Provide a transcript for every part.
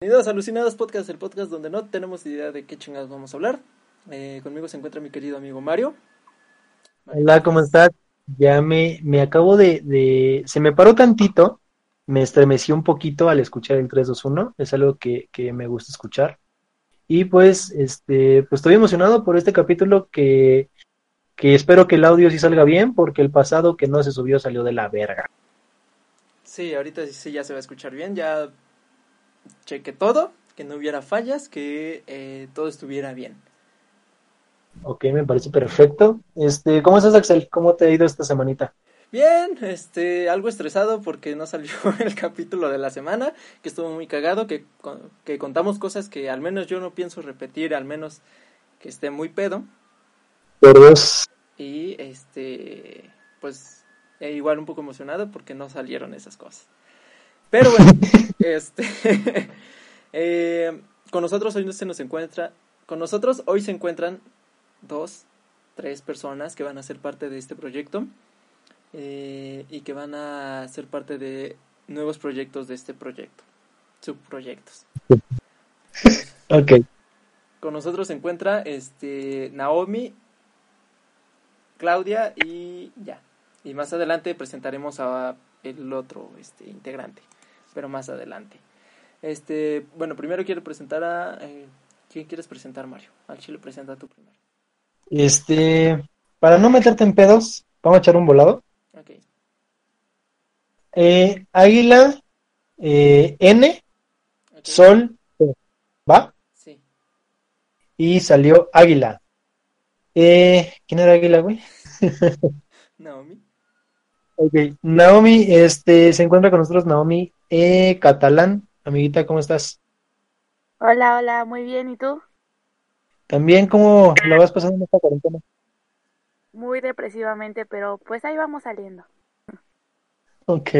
Bienvenidos a Alucinados Podcast, el podcast donde no tenemos idea de qué chingados vamos a hablar. Eh, conmigo se encuentra mi querido amigo Mario. Hola, ¿cómo estás? Ya me, me acabo de, de... Se me paró tantito, me estremecí un poquito al escuchar el 321, es algo que, que me gusta escuchar. Y pues, este, pues estoy emocionado por este capítulo que, que espero que el audio sí salga bien, porque el pasado que no se subió salió de la verga. Sí, ahorita sí ya se va a escuchar bien, ya cheque todo, que no hubiera fallas, que eh, todo estuviera bien. Ok, me parece perfecto. Este, ¿cómo estás, Axel? ¿Cómo te ha ido esta semanita? Bien, este, algo estresado porque no salió el capítulo de la semana, que estuvo muy cagado, que, que contamos cosas que al menos yo no pienso repetir, al menos que esté muy pedo. Por dos. Y este, pues, e igual un poco emocionado porque no salieron esas cosas. Pero bueno, este, eh, con nosotros hoy no se nos encuentra, con nosotros hoy se encuentran dos, tres personas que van a ser parte de este proyecto eh, y que van a ser parte de nuevos proyectos de este proyecto, subproyectos. ok. Con nosotros se encuentra este Naomi, Claudia y ya. Y más adelante presentaremos a el otro este integrante pero más adelante. Este, bueno, primero quiero presentar a... Eh, ¿Quién quieres presentar, Mario? Al chile presenta tú primero. Este, para no meterte en pedos, vamos a echar un volado. Ok. Eh, águila, eh, N, Sol, ¿va? Sí. Y salió Águila. Eh, ¿Quién era Águila, güey? Naomi. Ok, Naomi, este, se encuentra con nosotros Naomi eh, Catalán. Amiguita, ¿cómo estás? Hola, hola, muy bien, ¿y tú? También, ¿cómo la vas pasando en esta cuarentena? Muy depresivamente, pero pues ahí vamos saliendo. Ok.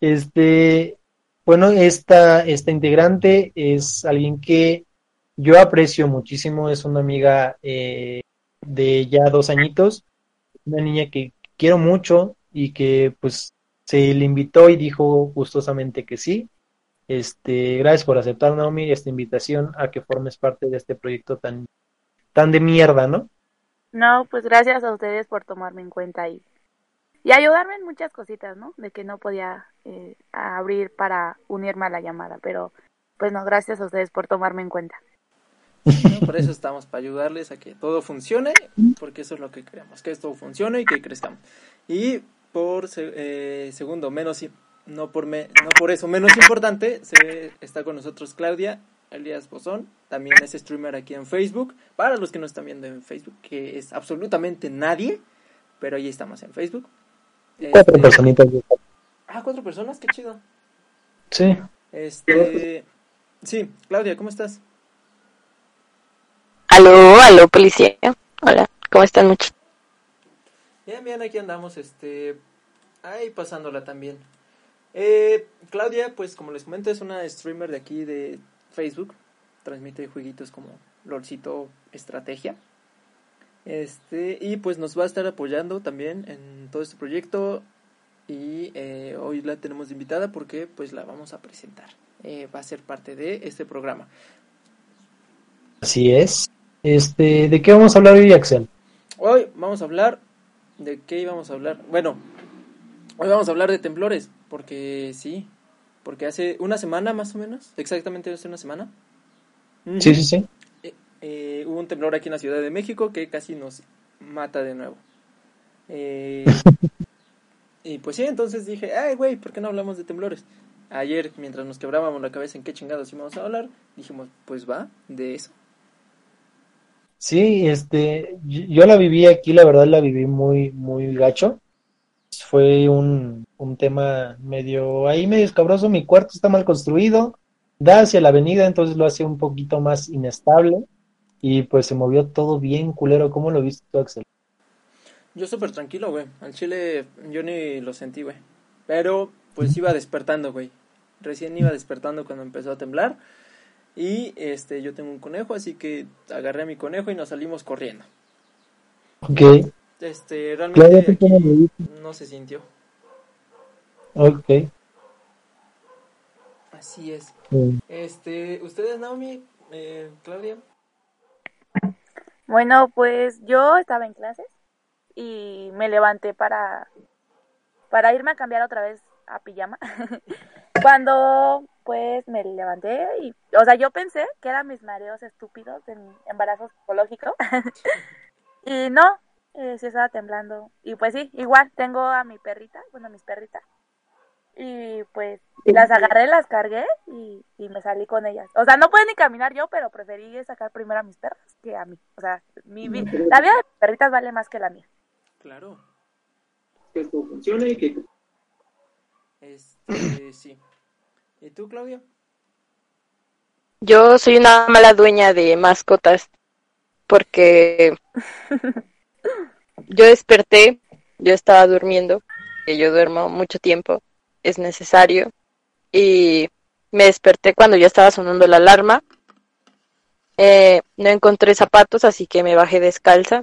Este, bueno, esta, esta integrante es alguien que yo aprecio muchísimo, es una amiga eh, de ya dos añitos, una niña que quiero mucho y que pues se le invitó y dijo gustosamente que sí. Este, gracias por aceptar, Naomi, esta invitación a que formes parte de este proyecto tan, tan de mierda, ¿no? No, pues gracias a ustedes por tomarme en cuenta y, y ayudarme en muchas cositas, ¿no? De que no podía eh, abrir para unirme a la llamada, pero pues no, gracias a ustedes por tomarme en cuenta. por eso estamos, para ayudarles a que todo funcione, porque eso es lo que queremos, que esto funcione y que crezcamos. Y por eh, segundo, menos no por me, no por eso menos importante, se, está con nosotros Claudia Elías Bozón, también es streamer aquí en Facebook, para los que no están viendo en Facebook, que es absolutamente nadie, pero ahí estamos en Facebook. Cuatro este, personitas. Ah, cuatro personas, qué chido. Sí. Este, sí, Claudia, ¿cómo estás? Aló, aló, policía. Hola, ¿cómo están muchos? Bien, bien, aquí andamos, este, ahí pasándola también. Eh, Claudia, pues como les comento, es una streamer de aquí de Facebook, transmite jueguitos como LOLcito Estrategia. Este, y pues nos va a estar apoyando también en todo este proyecto y eh, hoy la tenemos invitada porque pues la vamos a presentar. Eh, va a ser parte de este programa. Así es. Este, ¿de qué vamos a hablar hoy, Axel? Hoy vamos a hablar ¿De qué íbamos a hablar? Bueno, hoy vamos a hablar de temblores, porque sí, porque hace una semana más o menos, exactamente hace una semana. Sí, sí, sí. Eh, eh, hubo un temblor aquí en la Ciudad de México que casi nos mata de nuevo. Eh, y pues sí, entonces dije, ay, güey, ¿por qué no hablamos de temblores? Ayer, mientras nos quebrábamos la cabeza en qué chingados íbamos a hablar, dijimos, pues va, de eso. Sí, este, yo la viví aquí, la verdad la viví muy, muy gacho. Fue un, un tema medio, ahí medio escabroso, mi cuarto está mal construido, da hacia la avenida, entonces lo hace un poquito más inestable y pues se movió todo bien culero. ¿Cómo lo viste tú, Axel? Yo súper tranquilo, güey. Al chile yo ni lo sentí, güey. Pero pues iba despertando, güey. Recién iba despertando cuando empezó a temblar. Y este, yo tengo un conejo, así que agarré a mi conejo y nos salimos corriendo. Ok. Este, realmente no se sintió. Ok. Así es. Mm. Este, ¿ustedes, Naomi, eh, Claudia? Bueno, pues yo estaba en clases y me levanté para, para irme a cambiar otra vez a pijama. Cuando pues me levanté y, o sea, yo pensé que eran mis mareos estúpidos de mi embarazo psicológico. y no, eh, sí estaba temblando. Y pues sí, igual tengo a mi perrita, bueno, mis perritas. Y pues las agarré, las cargué y, y me salí con ellas. O sea, no pueden ni caminar yo, pero preferí sacar primero a mis perras que a mí. O sea, mi la vida de mis perritas vale más que la mía. Claro. Que esto funcione y que Este, sí. ¿Y tú, Claudia? Yo soy una mala dueña de mascotas porque yo desperté, yo estaba durmiendo, que yo duermo mucho tiempo, es necesario, y me desperté cuando ya estaba sonando la alarma. Eh, no encontré zapatos, así que me bajé descalza.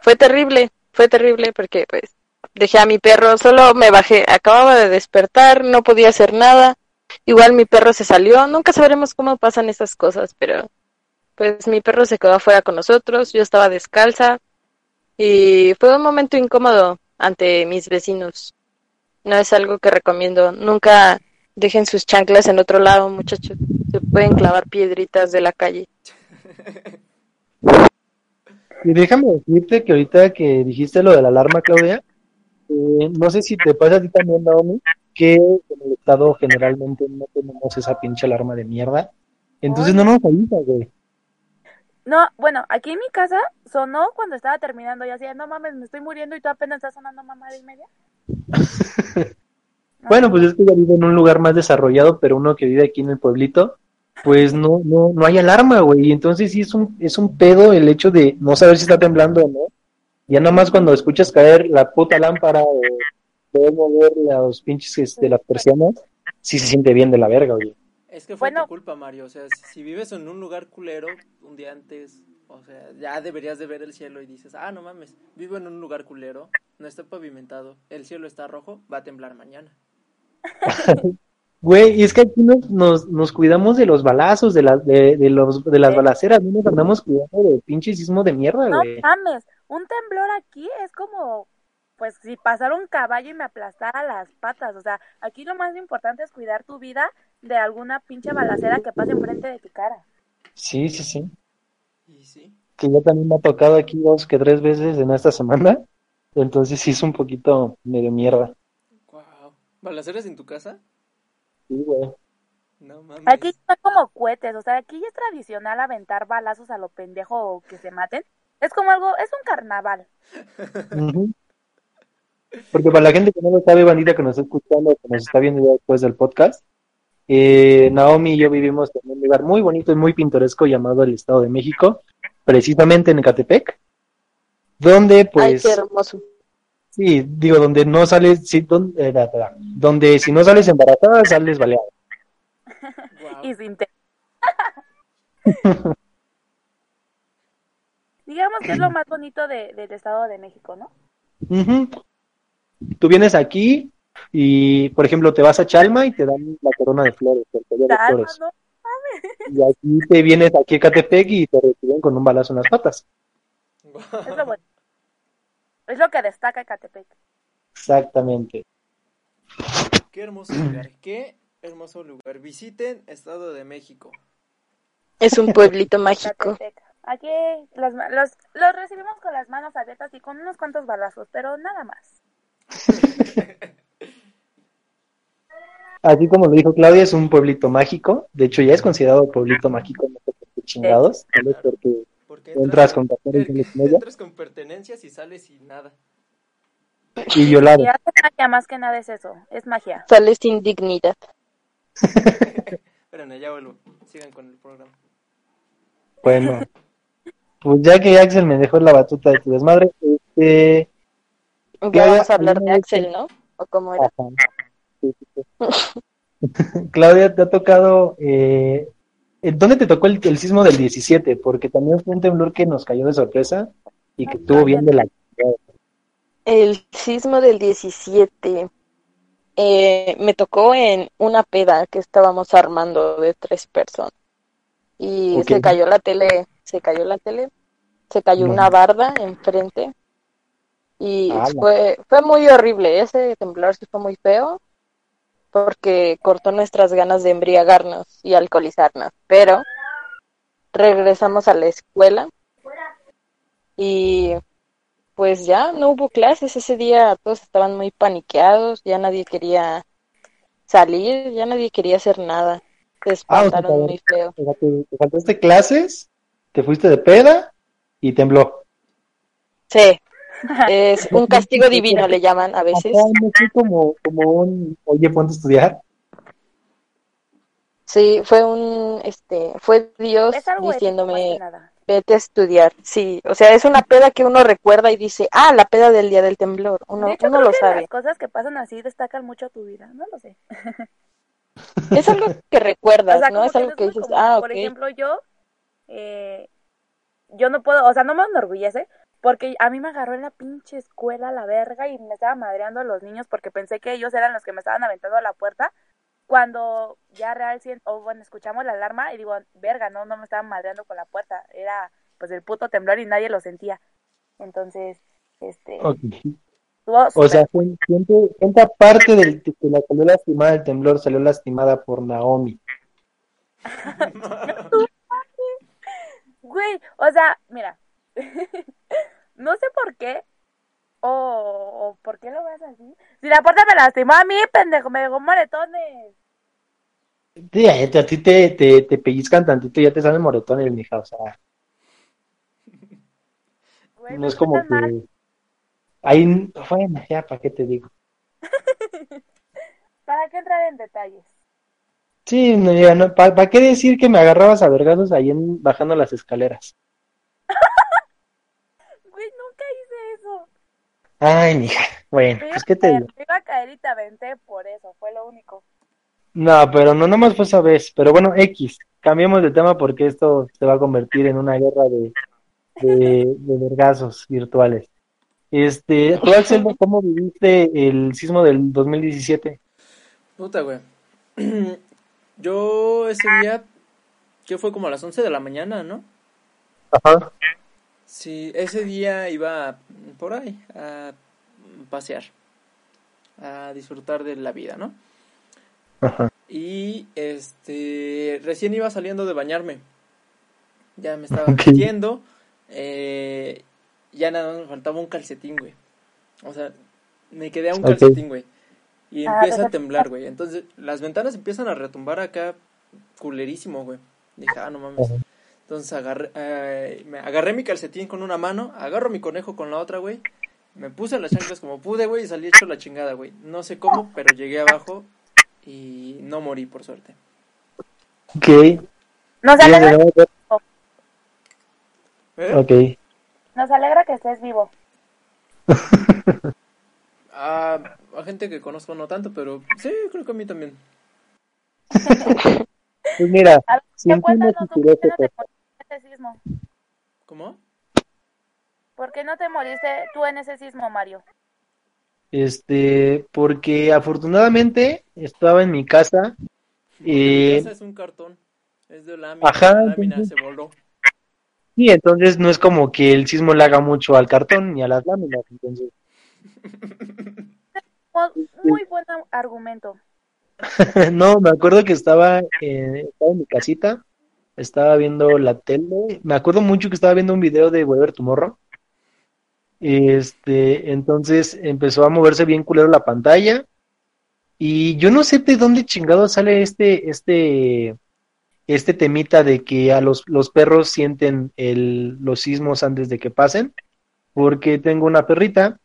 Fue terrible, fue terrible porque pues dejé a mi perro, solo me bajé, acababa de despertar, no podía hacer nada. Igual mi perro se salió, nunca sabremos cómo pasan esas cosas, pero pues mi perro se quedó afuera con nosotros, yo estaba descalza y fue un momento incómodo ante mis vecinos. No es algo que recomiendo, nunca dejen sus chanclas en otro lado, muchachos. Se pueden clavar piedritas de la calle. Y déjame decirte que ahorita que dijiste lo de la alarma, Claudia, eh, no sé si te pasa a ti también, Naomi, que en el estado generalmente no tenemos esa pinche alarma de mierda. Entonces no nos avisa, güey. No, bueno, aquí en mi casa sonó cuando estaba terminando y así, no mames, me estoy muriendo y tú apenas estás sonando mamá de media. No, Bueno, pues es que ya vivo en un lugar más desarrollado, pero uno que vive aquí en el pueblito, pues no, no, no hay alarma, güey. Y entonces sí es un, es un pedo el hecho de no saber si está temblando o no. Ya nada más cuando escuchas caer la puta lámpara o poder mover los pinches este, las persianas, sí se siente bien de la verga, oye. Es que fue Bueno. tu culpa, Mario. O sea, si- vives en un lugar culero un día antes, o sea, ya deberías de ver el cielo y dices, ah, no mames, vivo en un lugar culero, no está pavimentado, el cielo está rojo, va a temblar mañana. Güey, y es que aquí nos, nos, nos cuidamos de los balazos, de, las de, de, los, de las balaceras, no nos andamos cuidando del pinche sismo de mierda, No güey. mames, un temblor aquí es como, pues si pasara un caballo y me aplastara las patas. O sea, aquí lo más importante es cuidar tu vida de alguna pinche balacera que pase enfrente de tu cara. Sí, sí, sí. Y sí, Que ya también me ha tocado aquí dos que tres veces en esta semana. Entonces sí es un poquito medio mierda. wow. ¿Balaceras en tu casa? Sí, güey. No mames. Aquí son como cohetes, o sea, aquí ya es tradicional aventar balazos a lo pendejo o que se maten. Es como algo, es un carnaval. Porque para la gente que no lo sabe, bandita que nos está escuchando, que nos está viendo ya después del podcast, eh, Naomi y yo vivimos en un lugar muy bonito y muy pintoresco llamado el Estado de México, precisamente en Ecatepec, donde Ay, pues, qué hermoso. sí, digo, donde no sales, sí, donde, eh, da, da, da. donde si no sales embarazada, sales baleada. Y sin te- Digamos que es lo más bonito de- del Estado de México, ¿no? Ujú. Tú vienes aquí y, por ejemplo, te vas a Chalma y te dan la corona de flores, el collar de Calma, flores. ¿no? Y aquí te vienes aquí a Catepec y te reciben con un balazo en las patas. Es lo bueno. Es lo que destaca Ecatepec. Exactamente. Qué hermoso lugar, qué hermoso lugar. Visiten Estado de México. Es un pueblito mágico. Aquí los, los, los recibimos con las manos abiertas y con unos cuantos balazos, pero nada más. Así como lo dijo Claudia, es un pueblito mágico. De hecho, ya es considerado pueblito mágico, no sé por qué chingados. solo porque Porque entras con entras pertenencias y sales sin nada. Y violado. Y hace magia, más que nada es eso, es magia. Sales sin dignidad. Ya vuelvo. Sigan con el programa. Bueno, pues ya que Axel me dejó la batuta de tu desmadre, este. Claudia, vamos a hablar de Axel, ¿no? ¿O cómo era? Ajá. Sí, sí, sí. Claudia, te ha tocado. Eh, ¿Dónde te tocó el, el sismo del 17? Porque también fue un temblor que nos cayó de sorpresa y que estuvo bien de la. El sismo del 17. eh, me tocó en una peda que estábamos armando de tres personas. Y se cayó la tele, se cayó la tele, se cayó No. una barda enfrente. Y fue, fue muy horrible. Ese temblor sí fue muy feo porque cortó nuestras ganas de embriagarnos y alcoholizarnos. Pero regresamos a la escuela y pues ya no hubo clases ese día, todos estaban muy paniqueados, ya nadie quería salir, ya nadie quería hacer nada. Se Ah, o sea, espantaron muy feo. O sea, te, te faltaste clases, te fuiste de peda y tembló. Sí, es un castigo divino le llaman a veces. Como, como un, oye, ponte a estudiar. Sí, fue un, este, fue Dios diciéndome, vete a estudiar. Sí, o sea, es una peda que uno recuerda y dice, ah, la peda del día del temblor. Uno, de hecho, uno creo lo que sabe. las cosas que pasan así destacan mucho tu vida. No lo sé. Es algo que recuerdas, O sea, ¿no? Es algo que dices, común. ah, Por ok. ejemplo, yo, eh, yo no puedo, o sea, no me enorgullece, porque a mí me agarró en la pinche escuela la verga y me estaba madreando a los niños porque pensé que ellos eran los que me estaban aventando a la puerta. Cuando ya real, o bueno, escuchamos la alarma y digo, verga, no, no me estaban madreando con la puerta, era pues el puto temblor y nadie lo sentía. Entonces, este, Ok. estuvo O sea, gente, gente, gente aparte del que la salió lastimada del temblor, salió lastimada por Naomi. Güey, o sea, mira, no sé por qué, o, o por qué lo ves así. Si la puerta me lastimó a mí, pendejo, me dejó moretones. Sí, a, ti te, te, te pellizcan tantito y ya te salen moretones, mija. O sea, Güey, no es como mal. que. Ahí, bueno, ya, ¿para qué te digo? ¿Para qué entrar en detalles? Sí, no, ya no, ¿para qué decir que me agarrabas a vergazos ahí en, bajando las escaleras? Güey, nunca hice eso. Ay, mija, bueno, pues qué te digo. me iba a caer y te aventé por eso, fue lo único. No, pero no nomás fue esa vez. Pero bueno, X, cambiemos de tema porque esto se va a convertir en una guerra de, de, de vergazos virtuales. Este, tú, Axel, ¿cómo viviste el sismo del 2017? Puta, güey. Yo ese día, que fue como a las 11 de la mañana, ¿no? Ajá. Sí, ese día iba por ahí a pasear, a disfrutar de la vida, ¿no? Ajá. Y este, recién iba saliendo de bañarme. Ya me estaba Ok. vistiendo. eh, ya nada más me faltaba un calcetín, güey. O sea, me quedé a un calcetín, güey. Y Ah, empieza a temblar, güey. Entonces, las ventanas empiezan a retumbar acá culerísimo, güey. Dije, ah, no mames. Entonces agarré, eh, me agarré mi calcetín con una mano, agarro mi conejo con la otra, güey. Me puse las chanclas como pude, güey, y salí hecho la chingada, güey. No sé cómo, pero llegué abajo y no morí, por suerte. Ok. Nos alegra, ¿Eh? Ok. nos alegra que estés vivo. Ah, a gente que conozco no tanto, pero sí, creo que a mí también. Pues mira, A ¿por qué no ese sismo? ¿Cómo? ¿Por qué no te moriste tú en ese sismo, Mario? este, porque afortunadamente estaba en mi casa. Mi Eh, casa es un cartón, es de lámina, Ajá, la lámina entonces- se voló. y entonces no es como que el sismo le haga mucho al cartón ni a las láminas, entonces Mu- Muy buen argumento. no, me acuerdo que estaba en, estaba en mi casita, estaba viendo la tele, me acuerdo mucho que estaba viendo un video de Weber Tomorrow, este, entonces empezó a moverse bien culero la pantalla, y yo no sé de dónde chingado sale este, este, este temita de que a los, los perros sienten el, los sismos antes de que pasen, porque tengo una perrita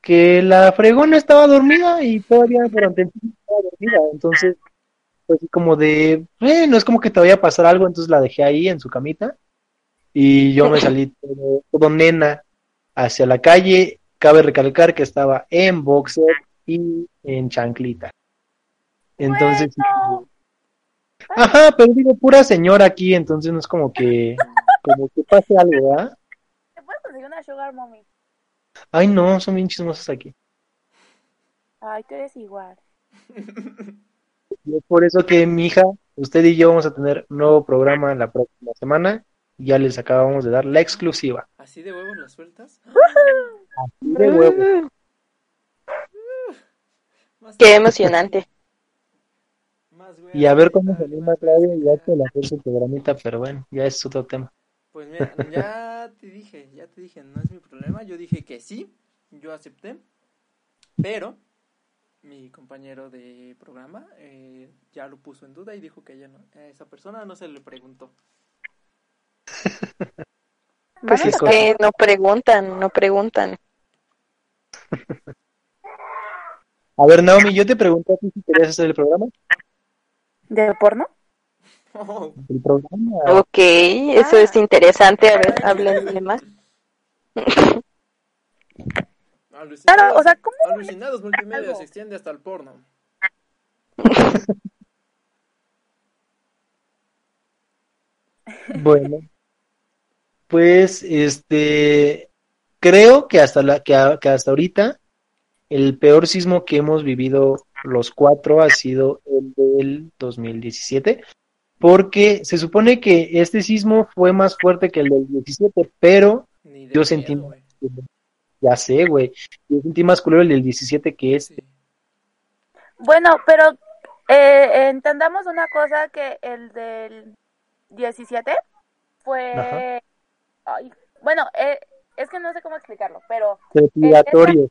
que la fregona estaba dormida y todavía durante el sismo estaba dormida, entonces fue así como de, eh, no es como que te vaya a pasar algo, entonces la dejé ahí en su camita y yo me salí todo, todo nena hacia la calle, cabe recalcar que estaba en boxer y en chanclita. Entonces, Bueno. ajá, pero digo, pura señora aquí, entonces no es como que, como que pase algo, ¿verdad? ¿Te puedes conseguir una sugar mommy? Ay, no, son bien chismosos aquí. Ay, tú eres igual. Y es por eso que mi hija, usted y yo vamos a tener un nuevo programa la próxima semana. Ya les acabamos de dar la exclusiva. ¿Así de huevos las sueltas? De huevo. Más- Qué emocionante. más Y a ver huevos, cómo se anima más Claudia huevos, y hace tal. el hacer su programita, pero bueno, ya es otro tema. Pues mira, ya te dije, ya te dije, no es mi problema. Yo dije que sí, yo acepté, pero mi compañero de programa eh, ya lo puso en duda y dijo que ella no, a esa persona no se le preguntó. Pues es que no preguntan, no preguntan. A ver, Naomi, yo te a ti si querías hacer el programa. ¿De porno? El programa. Ok, eso Ah. es interesante. A ver, háblenme más. Alucinados, Claro, o sea, ¿cómo? alucinados multimedia se extiende hasta el porno. Bueno, pues este creo que hasta la que, a- que hasta ahorita el peor sismo que hemos vivido los cuatro ha sido el del 2017, porque se supone que este sismo fue más fuerte que el del 17, pero Yo sentí-. Ya sé, güey, yo sentí más culero el del 17 que este. Bueno, pero eh, entendamos una cosa que el del 17 fue... Ay, bueno, eh, es que no sé cómo explicarlo, pero Respiratorio.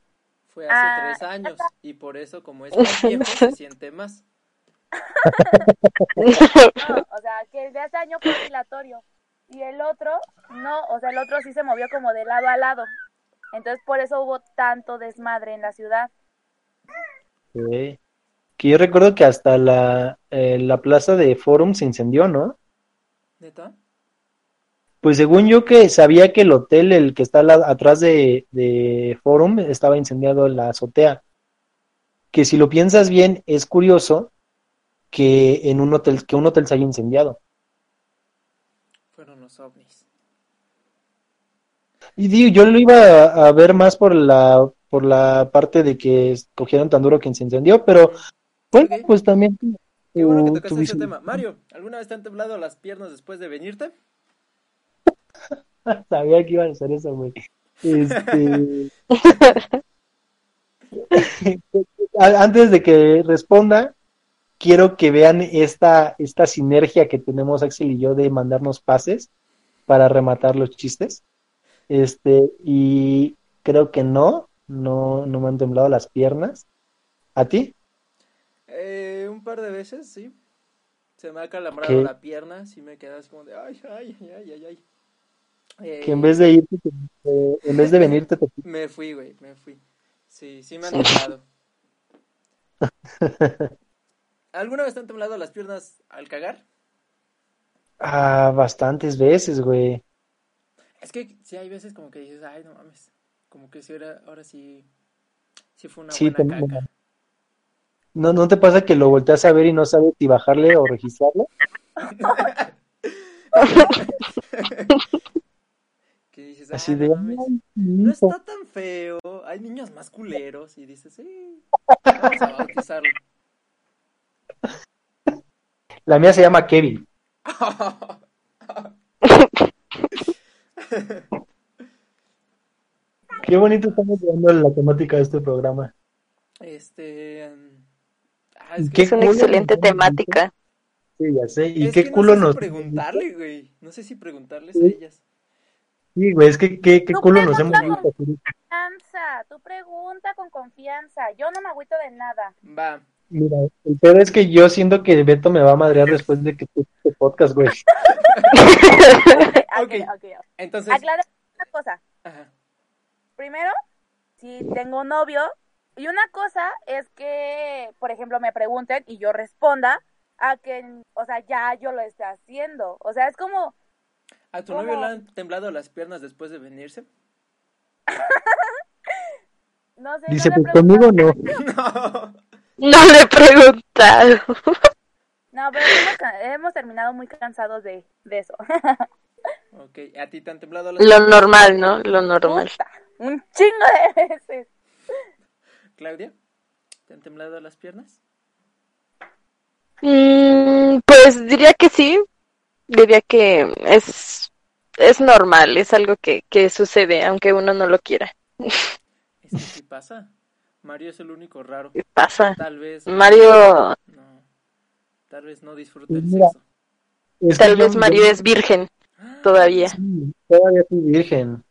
Fue hace Ah, tres años y por eso como es más viejo se siente más. no, o sea, que el de hace año fue oscilatorio y el otro no, o sea, el otro sí se movió como de lado a lado. Entonces por eso hubo tanto desmadre en la ciudad. Ok. Que yo recuerdo que hasta la, eh, la plaza de Forum se incendió, ¿no? ¿Neta? Pues según yo que sabía que el hotel, el que está la- atrás de, de Forum, estaba incendiado en la azotea. Que si lo piensas bien, es curioso que en un hotel, que un hotel se haya incendiado. Y digo, yo lo iba a, a ver más por la, por la parte de que cogieron tan duro que se incendió, pero bueno, Ok. pues también Qué bueno que tocaste ese tema. Mario, ¿alguna vez te han temblado las piernas después de venirte? Sabía que iban a hacer eso, güey. Este... Antes de que responda, quiero que vean esta, esta sinergia que tenemos Axel y yo de mandarnos pases para rematar los chistes. Este, y creo que no, no, no me han temblado las piernas. ¿A ti? Eh, un par de veces, sí. Se me ha calambrado ¿Qué? la pierna, sí me quedas como de ay, ay, ay, ay, ay. Eh, Que en vez de irte, te- eh, en vez de venirte, te Me fui, güey, me fui. Sí, sí me han temblado. ¿Alguna vez te han temblado las piernas al cagar? Ah, bastantes veces, güey. Es que sí hay veces como que dices, ay, no mames. Como que sí, ahora, ahora sí, sí fue una Sí, buena te- caca. ¿No, ¿No te pasa que lo volteas a ver y no sabes si bajarle o registrarlo? Que dices, Así "Ah, de, no está tan feo. Hay niños más culeros. Y dices, sí, vamos a bautizarlo. La mía se llama Kevin. Qué bonito estamos llevando la temática de este programa. Este. mm, ah, es que, ¿Qué Es una culo excelente nos temática. Sí, ya sé. ¿Y es qué que culo no sé nos si preguntarle, güey. No sé si preguntarles a Sí. ellas. Sí, güey, es que qué, qué culo nos hemos visto. Confianza, tú pregunta con confianza. Yo no me agüito de nada. Va. Mira, el peor es que yo siento que Beto me va a madrear después de que tú este podcast, güey. Ok, Ok. ok. Entonces. Aclara una cosa. Ajá. Primero, si tengo novio, y una cosa es que, por ejemplo, me pregunten y yo responda a que, o sea, ya yo lo esté haciendo. O sea, es como, ¿A tu novio le han temblado las piernas después de venirse? no sé. Dice, no le pues he conmigo no. No. No le he preguntado. No, pero hemos, hemos terminado muy cansados de, de eso. Ok, ¿a ti te han temblado las Lo normal, ¿no? Lo normal. Puta, un chingo de veces. Claudia? ¿Te han temblado las piernas? Mm, pues diría que sí. Diría que es, es normal, es algo que, que sucede, aunque uno no lo quiera. Es que sí pasa. Mario es el único raro. ¿Qué pasa? Tal vez. Mario, No. Tal vez no disfruta Pues el mira. sexo. Es tal yo- vez Mario yo- es virgen todavía. sí, todavía soy virgen.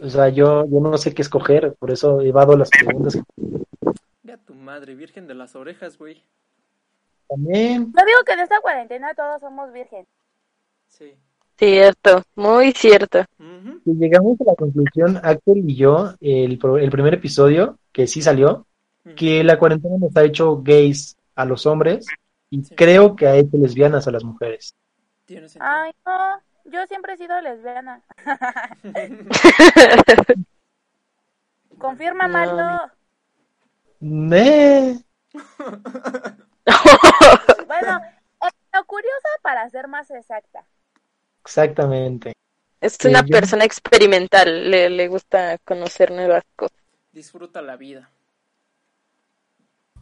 O sea, yo, yo no sé qué escoger, por eso evado las preguntas. Ya tu madre, virgen de las orejas, güey. También, No digo que en esta cuarentena todos somos virgen. Sí. Cierto, muy cierto. Y llegamos a la conclusión, Axel y yo, el, pro- el primer episodio, que sí salió, que la cuarentena nos ha hecho gays a los hombres y Sí. creo que ha hecho lesbianas a las mujeres. Tiene. Ay, no. Yo siempre he sido lesbiana. Confirma, No. Mario. ¡Nee! Bueno, lo curiosa para ser más exacta. Exactamente. Es Sí, una yo- persona experimental, le, le gusta conocer nuevas cosas. Disfruta la vida.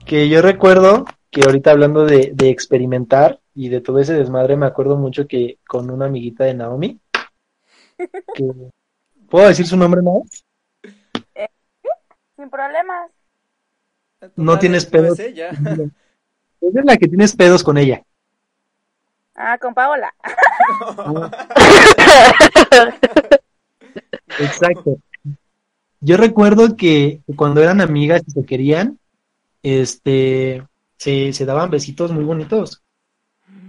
Que yo recuerdo que ahorita hablando de, de experimentar y de todo ese desmadre, me acuerdo mucho que con una amiguita de Naomi, que, ¿puedo decir su nombre no? Sin problemas. No tienes pedos. es ella. Ella es la que tienes pedos con ella. Ah, con Paola. Exacto. Yo recuerdo que cuando eran amigas y se querían, este, se, se daban besitos muy bonitos.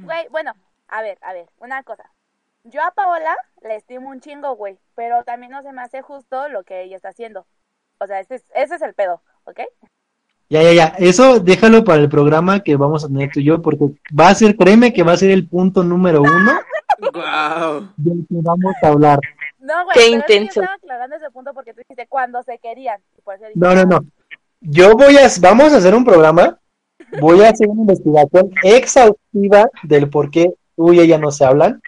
Güey, bueno, a ver, a ver, una cosa. Yo a Paola le estimo un chingo, güey, pero también no se me hace justo lo que ella está haciendo. O sea, ese es, ese es el pedo, ¿ok? Ya, ya, ya. Eso déjalo para el programa que vamos a tener tú y yo, porque va a ser, créeme que va a ser el punto número uno Guau. del que vamos a hablar. No, güey, Qué pero es que yo intenso. estaba aclarando ese punto porque tú dijiste cuando se querían. No, no, no. Yo voy a, vamos a hacer un programa, voy a hacer una investigación exhaustiva del por qué tú y ella no se hablan.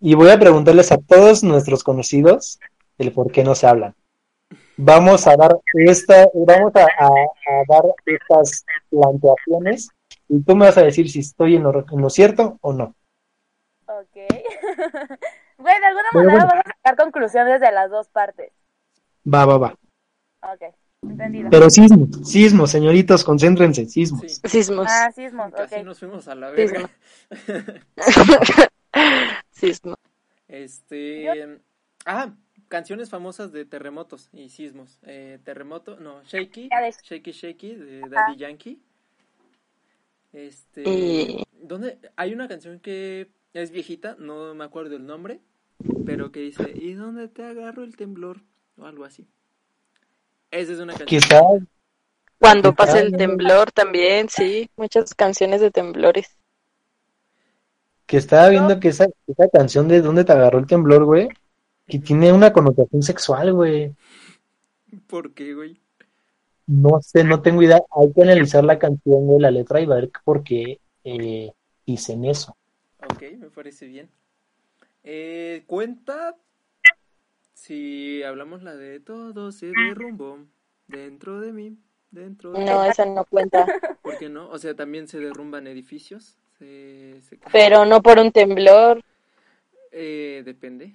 Y voy a preguntarles a todos nuestros conocidos el por qué no se hablan. Vamos a dar esta, vamos a, a- a dar estas planteaciones y tú me vas a decir si estoy en lo, en lo cierto o no. Ok. Güey, de alguna manera bueno. vamos a sacar conclusiones de las dos partes. Va, va, va. Ok, entendido. Pero sismos, sismos, señoritos, concéntrense, sismos. Sí. Sismos. Ah, sismos, Casi ok. nos fuimos a la verga. Sismos. Este. Ah, canciones famosas de terremotos y sismos. Eh, terremoto, no, Shaky. Shaky Shaky de Ah. Daddy Yankee. Este. Y- ¿Dónde? Hay una canción que es viejita, no me acuerdo el nombre, pero que dice: ¿Y dónde te agarro el temblor? O algo así. Esa es una canción. Quizá Cuando pasa el temblor también, sí, muchas canciones de temblores. que estaba viendo que esa, esa canción de ¿Dónde te agarró el temblor, güey? Que tiene una connotación sexual, güey. ¿Por qué, güey? No sé, no tengo idea. Hay que analizar la canción, güey, la letra y ver por qué eh, dicen eso. Ok, me parece bien. Eh, cuenta si hablamos la de todo se derrumbó dentro de mí, dentro de No, mí. esa no cuenta. ¿Por qué no? O sea, también se derrumban edificios. Se, se- Pero no por un temblor, Eh, depende.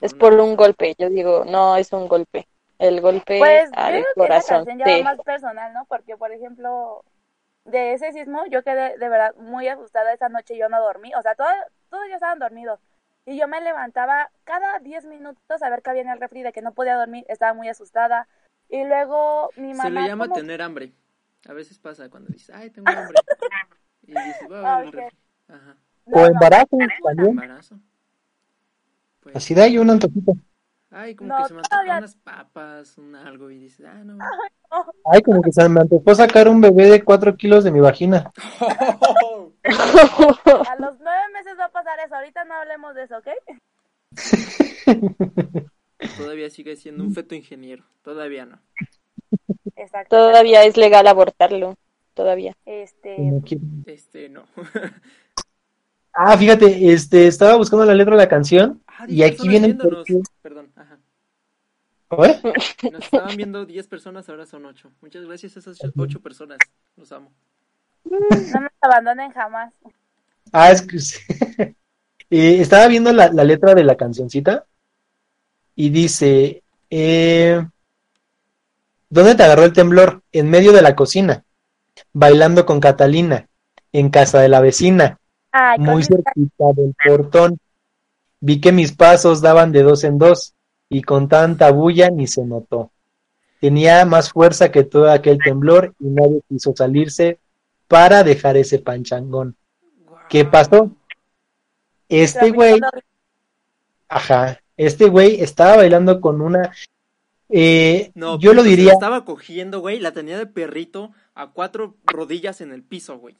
Es por un golpe. Yo digo, no, es un golpe. El golpe Pues yo al creo que esa corazón. canción ya va Sí. más personal, ¿no? Porque, por ejemplo, de ese sismo yo quedé de verdad muy asustada esa noche, yo no dormí, o sea, todo- todos ya estaban dormidos. Y yo me levantaba cada 10 minutos a ver qué había en el refri de que no podía dormir, estaba muy asustada. Y luego mi mamá... Se le llama como- tener hambre. A veces pasa cuando dices, ay, tengo hambre. Y dices, va a ver el Ok. refri. Ajá. No, O no, embarazo también. Embarazo. Pues, Así da yo un antojito. ay, como No, que se me antojan todavía- unas papas, un algo, y dices, ah, no. Ay, como que se me antojó sacar un bebé de 4 kilos de mi vagina. A los nueve meses va a pasar eso, ahorita no hablemos de eso, ¿ok? Todavía sigue siendo un feto ingeniero. Todavía no. Exacto. Todavía es legal abortarlo. Todavía. Este, Este, no. Ah, fíjate, este, estaba buscando la letra de la canción Ah, y 10 aquí personas viene el viéndonos. porqué. Perdón, ajá. ¿Eh? Nos estaban viendo 10 personas, ahora son 8. Muchas gracias a esas 8 personas. Los amo. No me abandonen jamás. Ah, es que sí. Eh, estaba viendo la, la letra de la cancioncita y dice, eh, ¿dónde te agarró el temblor? En medio de la cocina, bailando con Catalina, en casa de la vecina, Ay, muy cerquita del portón. Vi que mis pasos daban de dos en dos y con tanta bulla ni se notó. Tenía más fuerza que todo aquel temblor y nadie quiso salirse para dejar ese panchangón. ¿Qué pasó? Este güey, ajá, este güey estaba bailando con una, eh, No, yo lo la diría, estaba cogiendo, güey, la tenía de perrito a cuatro rodillas en el piso, güey.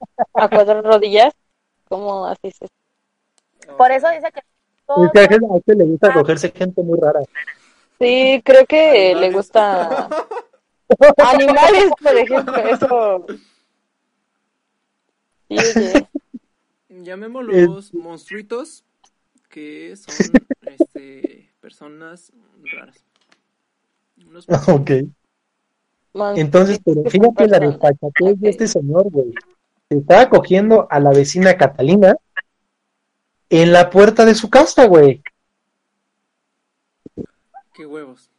A cuatro rodillas. ¿Cómo haces eso? Por eso dice que es que a gente- a este le gusta cogerse gente muy rara. Sí, creo que le gusta. Animales, por ejemplo, eso. Sí, oye. Llamémoslos monstruitos que son este, personas raras. Unos Ok. Entonces, pero fíjate la personas. desfachatez de este señor, güey. Se estaba cogiendo a la vecina Catalina en la puerta de su casa, güey. Qué huevos.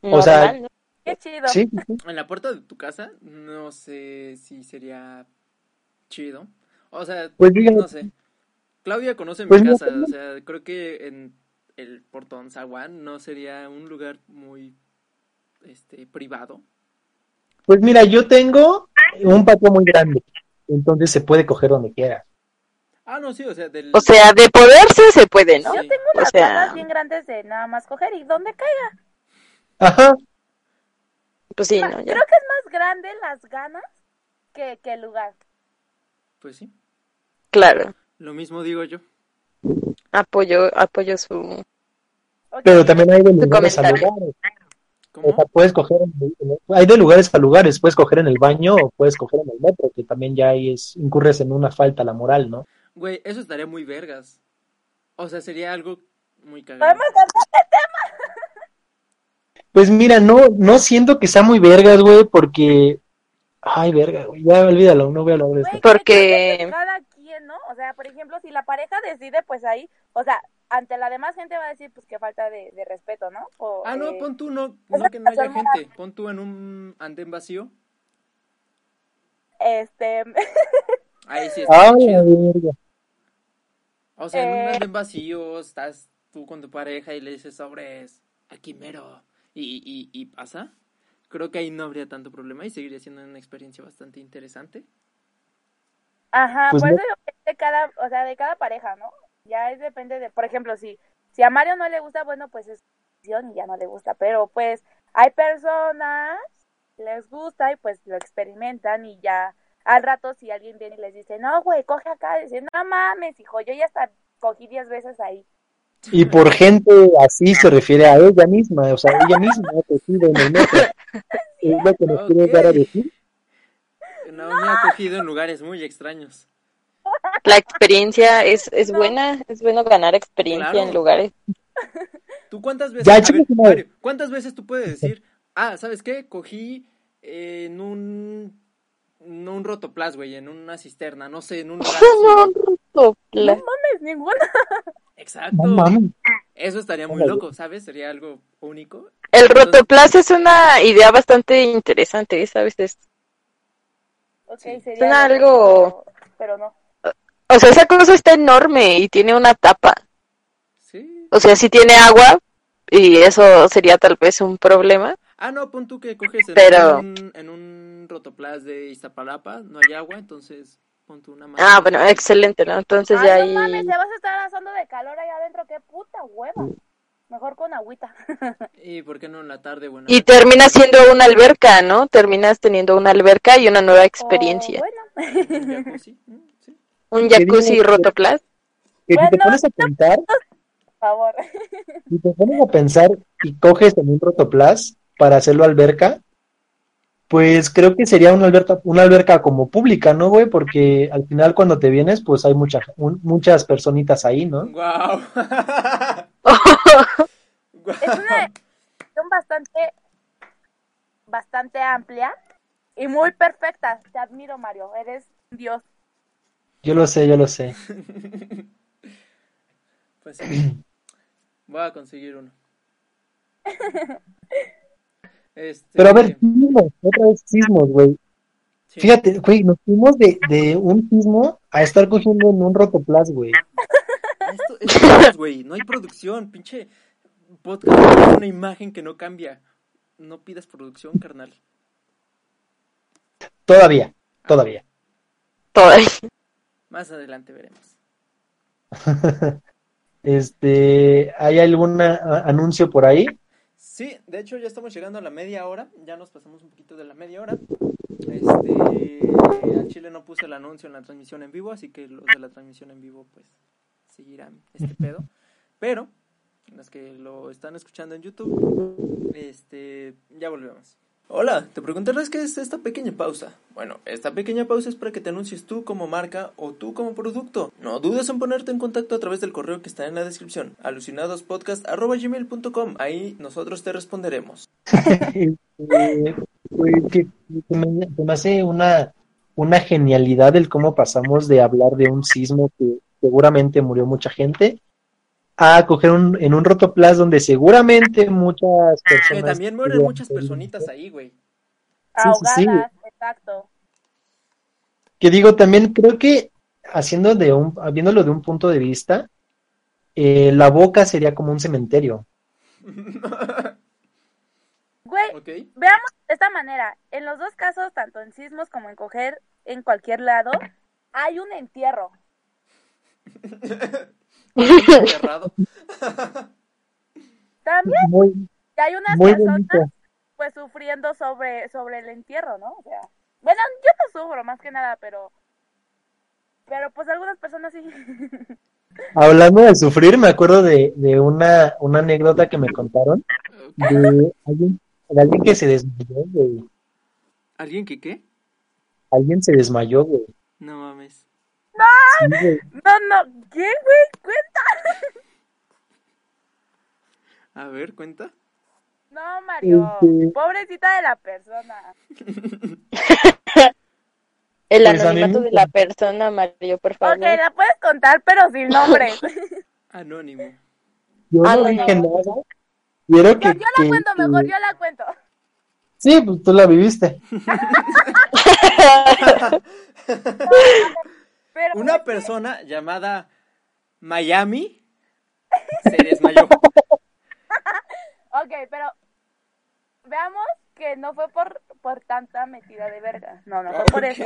o sea- Normal, ¿no? qué chido. Sí. En la puerta de tu casa, no sé si sería chido. O sea, Pues dígame. no sé. Claudia conoce mi Pues casa, no. o sea, creo que en el Portón Zaguán no sería un lugar muy este privado. Pues mira, yo tengo un patio muy grande, entonces se puede coger donde quiera. Ah, no, sí, o sea, del O sea, de poderse se puede, ¿no? sí. O Unas sea, ganas bien grandes de nada más coger y donde caiga. Ajá, pues sí, no, ya. Creo que es más grande las ganas que, que el lugar. pues sí. Claro. Lo mismo digo yo. Apoyo, apoyo su. Pero también hay de lugares a lugares. ¿Cómo? O sea, puedes coger, en el- en el- hay de lugares a lugares, puedes coger en el baño o puedes coger en el metro, que también ya ahí es, incurres en una falta a la moral, ¿no? Güey, eso estaría muy vergas. O sea, sería algo muy cagado. Podemos cantar Pues mira, no, no siento que sea muy vergas, güey, porque, ay, verga, güey, ya olvídalo, no voy a hablar de esto. Porque- creo que cada quien, ¿no? O sea, por ejemplo, si la pareja decide, pues ahí, o sea, ante la demás gente va a decir, pues que falta de, de respeto, ¿no? O, Ah, no, eh, pon tú, no, no que no haya gente. Pon tú en un andén vacío. Este, Ahí sí está Ay, chido. verga. O sea, en un Eh. andén vacío estás tú con tu pareja y le dices sobres, aquí mero, y, y, y pasa. Creo que ahí no habría tanto problema y seguiría siendo una experiencia bastante interesante. ajá, Pues por no- eso digo que es de cada, o sea, de cada pareja, ¿no? Ya es depende de, por ejemplo, si, si a Mario no le gusta, bueno, pues es decisión y ya no le gusta, pero pues hay personas que les gusta y pues lo experimentan y ya al rato si alguien viene y les dice, no, güey, coge acá, dicen, no mames, hijo, yo ya hasta cogí diez veces ahí. Y por gente así se refiere a ella misma, o sea, ella misma ha cogido en el metro. Es lo que nos quiere Ok. dar a decir. No, me ha cogido en lugares muy extraños. La experiencia es, es buena, es bueno ganar experiencia Claro. en lugares. ¿Tú cuántas veces, Ya, ver. Mario, cuántas veces tú puedes decir, ah, ¿sabes qué? Cogí eh, en un, en un rotoplas, güey, en una cisterna, no sé, en un lugar. No, No la- mames, ninguna. Exacto. No mames. Eso estaría muy loco, ¿sabes? Sería algo único. El rotoplas es una idea bastante interesante, ¿sabes? Es- sería Suena algo, algo- Pero, pero no. O sea, esa cosa está enorme y tiene una tapa. Sí. O sea, si tiene agua y eso sería tal vez un problema. Ah, no, pon tú que coges en, Pero- un, en un rotoplas de Iztapalapa, no hay agua, entonces pon tú una mano. Ah, bueno, excelente, ¿no? Entonces ya Ay, ahí... no mames, te vas a estar asando de calor allá adentro, qué puta hueva. Mejor con agüita. ¿Y por qué no en la tarde? Bueno, Y termina siendo una alberca, ¿no? Terminas teniendo una alberca y una nueva experiencia. O, bueno, un jacuzzi, que- rotoplas. Que si te Bueno. pones a pensar, por favor. si te pones a pensar y coges en un rotoplas para hacerlo alberca, pues creo que sería una alberca, una alberca como pública, ¿no, güey? Porque al final cuando te vienes, pues hay mucha, un- muchas personitas ahí, ¿no? Guau. Es una decisión bastante, bastante amplia. y muy perfecta. Te admiro, Mario. Eres Dios. Yo lo sé, yo lo sé. Pues sí. Voy a conseguir uno. Este, Pero a ver, sismos, otra vez sismos, güey. sí. Fíjate, güey, nos fuimos de, de un sismo a estar cogiendo en un rotoplas, güey. Esto, esto es, güey, no hay producción, pinche podcast es una imagen que no cambia. No pidas producción, carnal. Todavía, todavía. Todavía. Más adelante veremos. Este, ¿hay algún a- anuncio por ahí? Sí, de hecho ya estamos llegando a la media hora, ya nos pasamos un poquito de la media hora. Este, al Chile no puse el anuncio en la transmisión en vivo, así que los de la transmisión en vivo pues seguirán este pedo. Pero los que lo están escuchando en YouTube, este, ya volvemos. Hola, te preguntarás qué es esta pequeña pausa. Bueno, esta pequeña pausa es para que te anuncies tú como marca o tú como producto. No dudes en ponerte en contacto a través del correo que está en la descripción, alucinadospodcast.gmail.com. Ahí nosotros te responderemos. Que me hace una, una genialidad el cómo pasamos de hablar de un sismo que seguramente murió mucha gente a coger un, en un rotoplas donde seguramente muchas Que personas también mueren muchas personitas ahí, güey. Sí, sí, sí. Ahogadas, exacto. Que digo, también creo que haciendo de un, viéndolo de un punto de vista, eh, la boca sería como un cementerio. Güey, veamos de esta manera. En los dos casos, tanto en sismos como en coger en cualquier lado, hay un entierro. Enterrado. También Muy, y hay unas muy personas bonito. pues sufriendo sobre, sobre el entierro, ¿no? O sea, bueno, yo no sufro más que nada, pero pero pues algunas personas sí. Hablando de sufrir, me acuerdo de, de una, una anécdota que me contaron de alguien, de alguien que se desmayó, güey. ¿Alguien que qué? Alguien se desmayó, güey. No mames. Sí, güey. No, no, ¿qué, güey? Cuenta. A ver, cuenta. No, Mario, Este- pobrecita de la persona. El Pues anonimato de la persona, Mario, por favor. Ok, la puedes contar, pero sin nombre. Anónimo. Yo Ah, no no, dije no. nada. Quiero Yo, que, yo la que- cuento que- mejor, yo la cuento. Sí, pues tú la viviste. Pero Una persona llamada Miami se desmayó. Ok, pero veamos que no fue por, por tanta metida de verga. No, no fue por eso.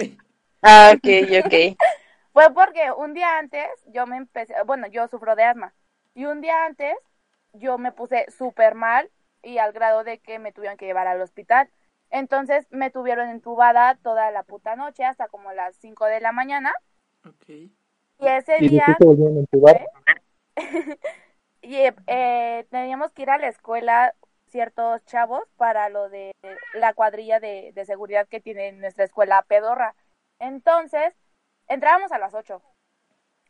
Ah, ok, ok. Fue porque un día antes yo me empecé, bueno, yo sufro de asma. Y un día antes yo me puse súper mal y al grado de que me tuvieron que llevar al hospital. Entonces me tuvieron entubada toda la puta noche hasta como las 5 de la mañana. Ok. Y ese Y día entubar. y, eh, teníamos que ir a la escuela ciertos chavos para lo de la cuadrilla de, de seguridad que tiene nuestra escuela pedorra. Entonces, entrábamos a las 8.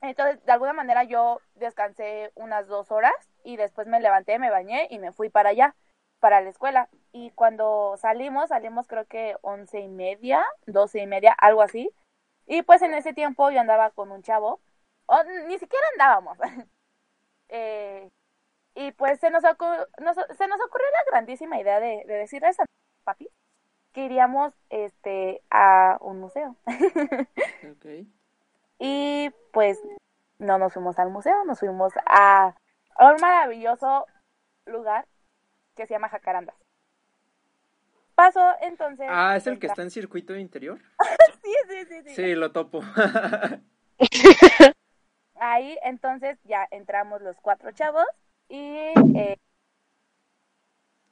Entonces, de alguna manera yo descansé unas dos horas y después me levanté, me bañé y me fui para allá, para la escuela. Y cuando salimos, salimos creo que once y media, doce y media, algo así. Y pues en ese tiempo yo andaba con un chavo, o ni siquiera andábamos. Eh, y pues se nos, nos- se nos ocurrió la grandísima idea de, de decirle a papi que iríamos este, a un museo. Y pues no nos fuimos al museo, nos fuimos a, a un maravilloso lugar que se llama Jacarandas. Pasó entonces. Ah, ¿es el que está en circuito interior? Sí, sí, sí, sí. Sí, lo topo. Ahí entonces ya entramos los cuatro chavos y eh,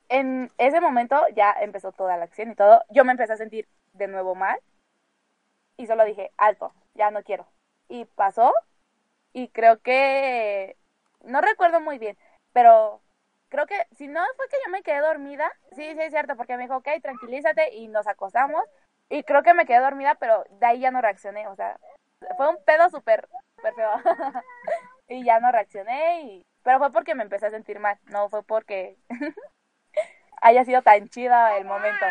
en ese momento ya empezó toda la acción y todo. Yo me empecé a sentir de nuevo mal y solo dije, alto, ya no quiero. Y pasó y creo que, no recuerdo muy bien, pero creo que si no fue que yo me quedé dormida, sí, sí es cierto, porque me dijo, ok, tranquilízate y nos acostamos. Y creo que me quedé dormida, pero de ahí ya no reaccioné, o sea, fue un pedo súper, súper feo. y ya no reaccioné, y... pero fue porque me empecé a sentir mal, no fue porque haya sido tan chida el momento.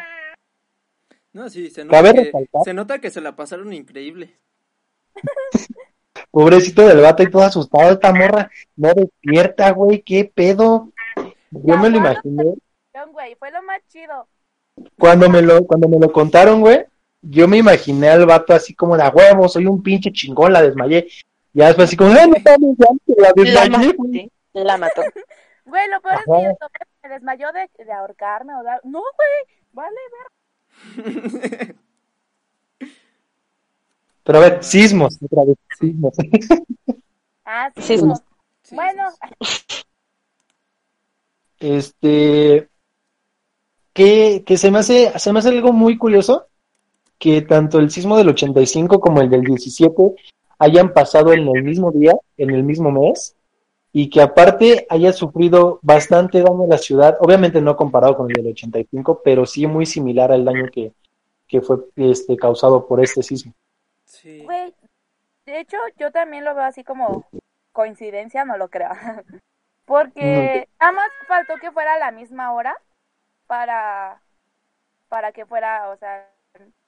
No, sí, se nota, que, se nota que se la pasaron increíble. Pobrecito del vato y todo asustado, esta morra no despierta, güey, qué pedo. Yo me lo imaginé. güey, fue lo más chido. Cuando me lo, cuando me lo contaron, güey, yo me imaginé al vato así como de "A huevo, soy un pinche chingón, la desmayé. Ya después así como, "Ah, no la La desmayé, mató. güey". sí, La mató. Güey, lo peor es que yo me desmayó de, de ahorcarme o dar... No, güey, vale, ver. Pero a ver, sismos, otra vez, sismos. Ah, como- Sí, bueno, Este, que, que se me hace, se me hace algo muy curioso que tanto el sismo del 85 como el del 17 hayan pasado en el mismo día, en el mismo mes, y que aparte haya sufrido bastante daño a la ciudad, obviamente no comparado con el del 85, pero sí muy similar al daño que, que fue este, causado por este sismo. sí. güey, de hecho yo también lo veo así como coincidencia, no lo creo. Porque nada más faltó que fuera a la misma hora para, para que fuera, o sea,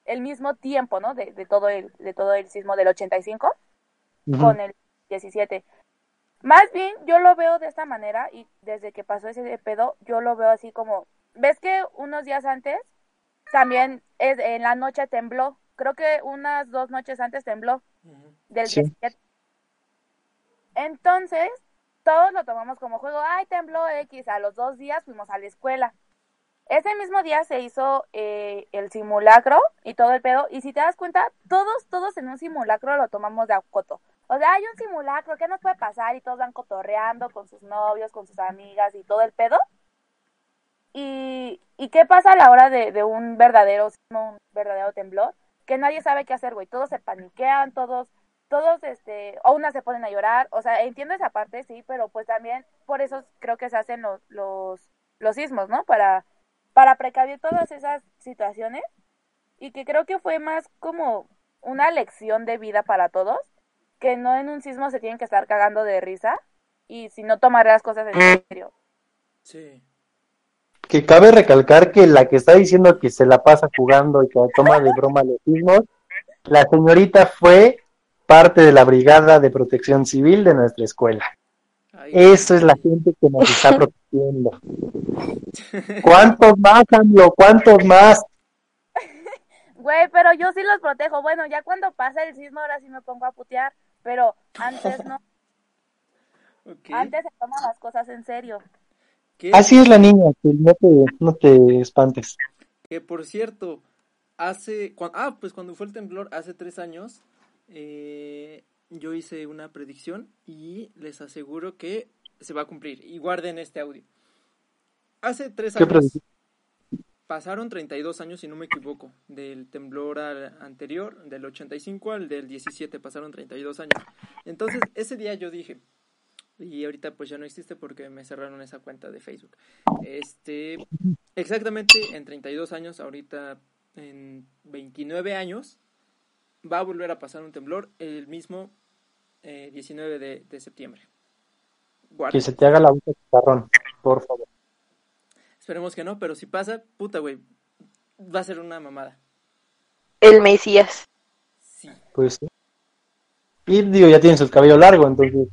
el mismo tiempo, ¿no? De, de todo el, de todo el sismo del 85 Ujú. con el 17. Más bien, yo lo veo de esta manera y desde que pasó ese pedo, yo lo veo así como, ¿ves que unos días antes también es, en la noche tembló? Creo que unas dos noches antes tembló del Sí. 17. Entonces, todos lo tomamos como juego, ay, tembló X, a los dos días fuimos a la escuela. Ese mismo día se hizo eh, el simulacro y todo el pedo, y si te das cuenta, todos, todos en un simulacro lo tomamos de acoto. O sea, hay un simulacro, ¿qué nos puede pasar? Y todos van cotorreando con sus novios, con sus amigas y todo el pedo. ¿Y, y qué pasa a la hora de, un verdadero un verdadero temblor? Que nadie sabe qué hacer, güey. Todos se paniquean, todos, todos, este, o unas se ponen a llorar. O sea, entiendo esa parte, sí, pero pues también por eso creo que se hacen los, los, los sismos, ¿no? Para, para precaver todas esas situaciones. Y que creo que fue más como una lección de vida para todos. Que no en un sismo se tienen que estar cagando de risa. Y si no tomar las cosas en serio. Sí. Que cabe recalcar que la que está diciendo que se la pasa jugando y que toma de broma los sismos, la señorita fue parte de la Brigada de Protección Civil de nuestra escuela. Ay, Eso es la gente que nos está protegiendo. ¿Cuántos más, AMLO? ¿Cuántos más? Güey, pero yo sí los protejo. Bueno, ya cuando pasa el sismo, ahora sí me pongo a putear. Pero antes no. Antes se toman las cosas en serio. Así es la niña, que no te, no te espantes. que, por cierto, hace... cuan- ah, pues cuando fue el temblor, hace tres años, eh, yo hice una predicción y les aseguro que se va a cumplir. Y guarden este audio. Hace tres ¿Qué años... Pasaron 32 años, si no me equivoco, del temblor al- anterior, del 85 al del 17, pasaron 32 años. Entonces, ese día yo dije, y ahorita pues ya no existe porque me cerraron esa cuenta de Facebook. Este, exactamente en 32 años, ahorita en 29 años, va a volver a pasar un temblor el mismo eh, 19 de, de septiembre. Guarda. Que se te haga la boca chicharrón, por favor. Esperemos que no, pero si pasa, puta, güey, va a ser una mamada. El Mesías. Sí. Pues sí. Y digo, ya tienes el cabello largo, entonces.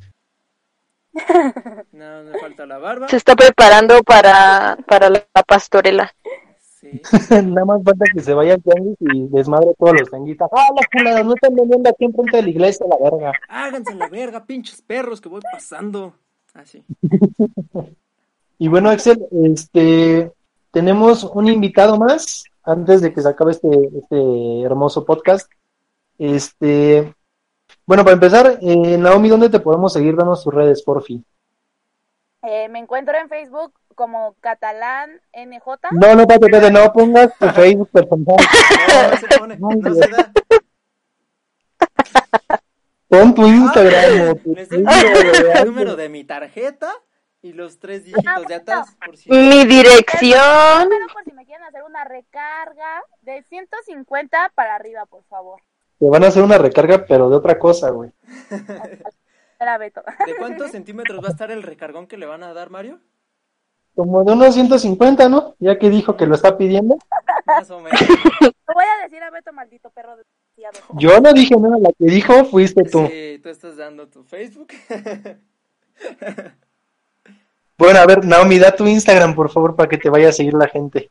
Nada, me falta la barba. Se está preparando para, para la pastorela. Sí. Nada más falta que se vaya al tianguis y desmadre todos los tianguistas. ¡Ah, las culeras! No están vendiendo aquí enfrente de la iglesia, la verga. Háganse la verga, pinches perros que voy pasando. Así. Y bueno, Axel, este, tenemos un invitado más antes de que se acabe este, este hermoso podcast. Este, bueno, para empezar, eh, Naomi, ¿dónde te podemos seguir? Danos tus redes, por fin. Eh, me encuentro en Facebook como Catalán NJ. No, no, espérate, espérate, no pongas tu Facebook personal. No, no se pone, no se da. Pon tu Instagram. o tu Les doy el número de mi tarjeta y los tres dígitos de atrás, por si. Mi dirección. Pero por si me quieren hacer una recarga de 150 para arriba, por favor. Te van a hacer una recarga, pero de otra cosa, güey. Era Beto. ¿De cuántos centímetros va a estar el recargón que le van a dar, Mario? Como de unos 150, ¿no? Ya que dijo que lo está pidiendo. Más o menos. Te voy a decir a Beto, maldito perro desgraciado. Yo no dije nada, la que dijo fuiste tú. Sí, tú estás dando tu Facebook. Bueno, a ver, Naomi, da tu Instagram, por favor, para que te vaya a seguir la gente.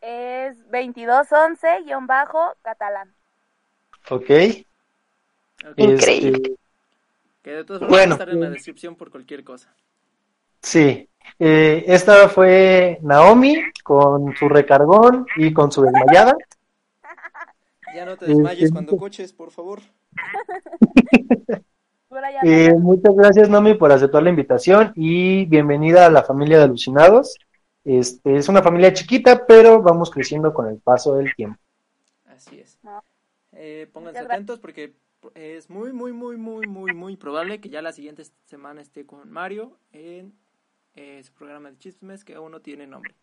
Es 2211-catalán. ¿Ok? Ok, Increíble. Este, Que de todas formas Bueno. va a estar en la descripción por cualquier cosa. Sí. Eh, esta fue Naomi con su recargón y con su desmayada. Ya no te Este, desmayes cuando coches, por favor. Eh, muchas gracias, Naomi, por aceptar la invitación y bienvenida a la familia de alucinados. Este, es una familia chiquita, pero vamos creciendo con el paso del tiempo. Así es. No. Eh, pónganse atentos porque es muy, muy, muy, muy, muy, muy probable que ya la siguiente semana esté con Mario en eh, su programa de chismes que aún no tiene nombre.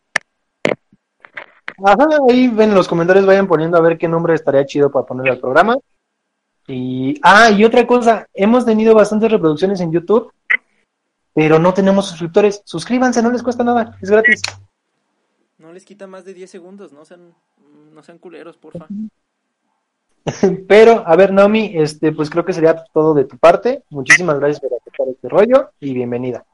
Ajá, ahí en los comentarios vayan poniendo a ver qué nombre estaría chido para poner al programa. Y, ah, y otra cosa, hemos tenido bastantes reproducciones en YouTube, pero no tenemos suscriptores. Suscríbanse, no les cuesta nada, es gratis. No les quita más de 10 segundos, no sean, no sean culeros, porfa. Pero, a ver, Naomi, este, pues creo que sería todo de tu parte. Muchísimas gracias por aceptar este rollo y bienvenida.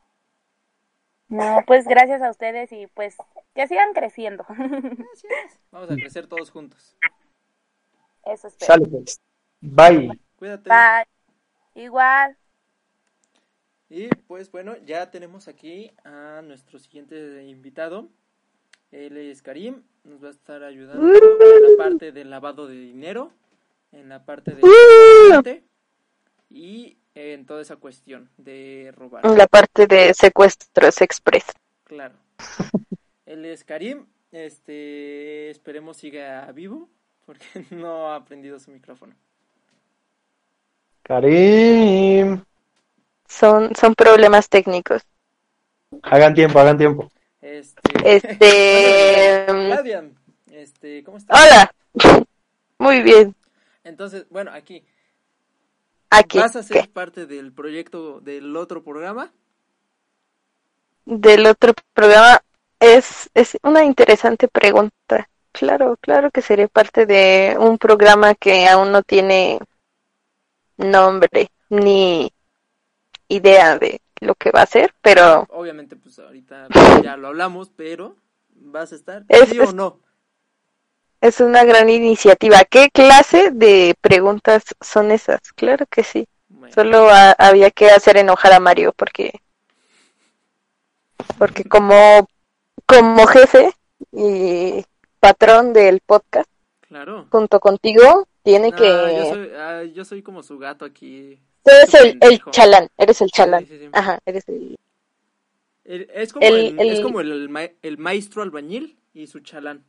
No, pues gracias a ustedes y pues que sigan creciendo. Es. Vamos a crecer todos juntos. Eso espero. Sale pues. Bye. Cuídate. Bye. Igual. Y pues bueno, ya tenemos aquí a nuestro siguiente invitado. Él es Karim, nos va a estar ayudando en la parte del lavado de dinero, en la parte de y en toda esa cuestión de robar. La parte de secuestros express. Claro. Él es Karim, este esperemos siga vivo porque no ha aprendido su micrófono. Karim. Son, son problemas técnicos. Hagan tiempo, hagan tiempo. Este, Este. Este, ¿cómo estás? Hola. Muy bien. Entonces, bueno, aquí Aquí. ¿Vas a ser ¿qué? parte del proyecto del otro programa? Del otro programa. Es, es una interesante pregunta. Claro, claro que seré parte de un programa que aún no tiene nombre ni idea de lo que va a ser, pero Obviamente, pues ahorita ya lo hablamos, pero ¿vas a estar? Es- ¿Sí o no? Es una gran iniciativa. ¿Qué clase de preguntas son esas? Claro que sí. Bueno, Solo ha- había que hacer enojar a Mario porque porque como como jefe y patrón del podcast claro. junto contigo tiene Ah, que yo, soy, ah, yo soy como su gato aquí. tú eres el, el chalán, eres el chalán. Sí, sí, sí. Ajá, eres el El- es como, El- el, es como el, ma- el maestro albañil y su chalán.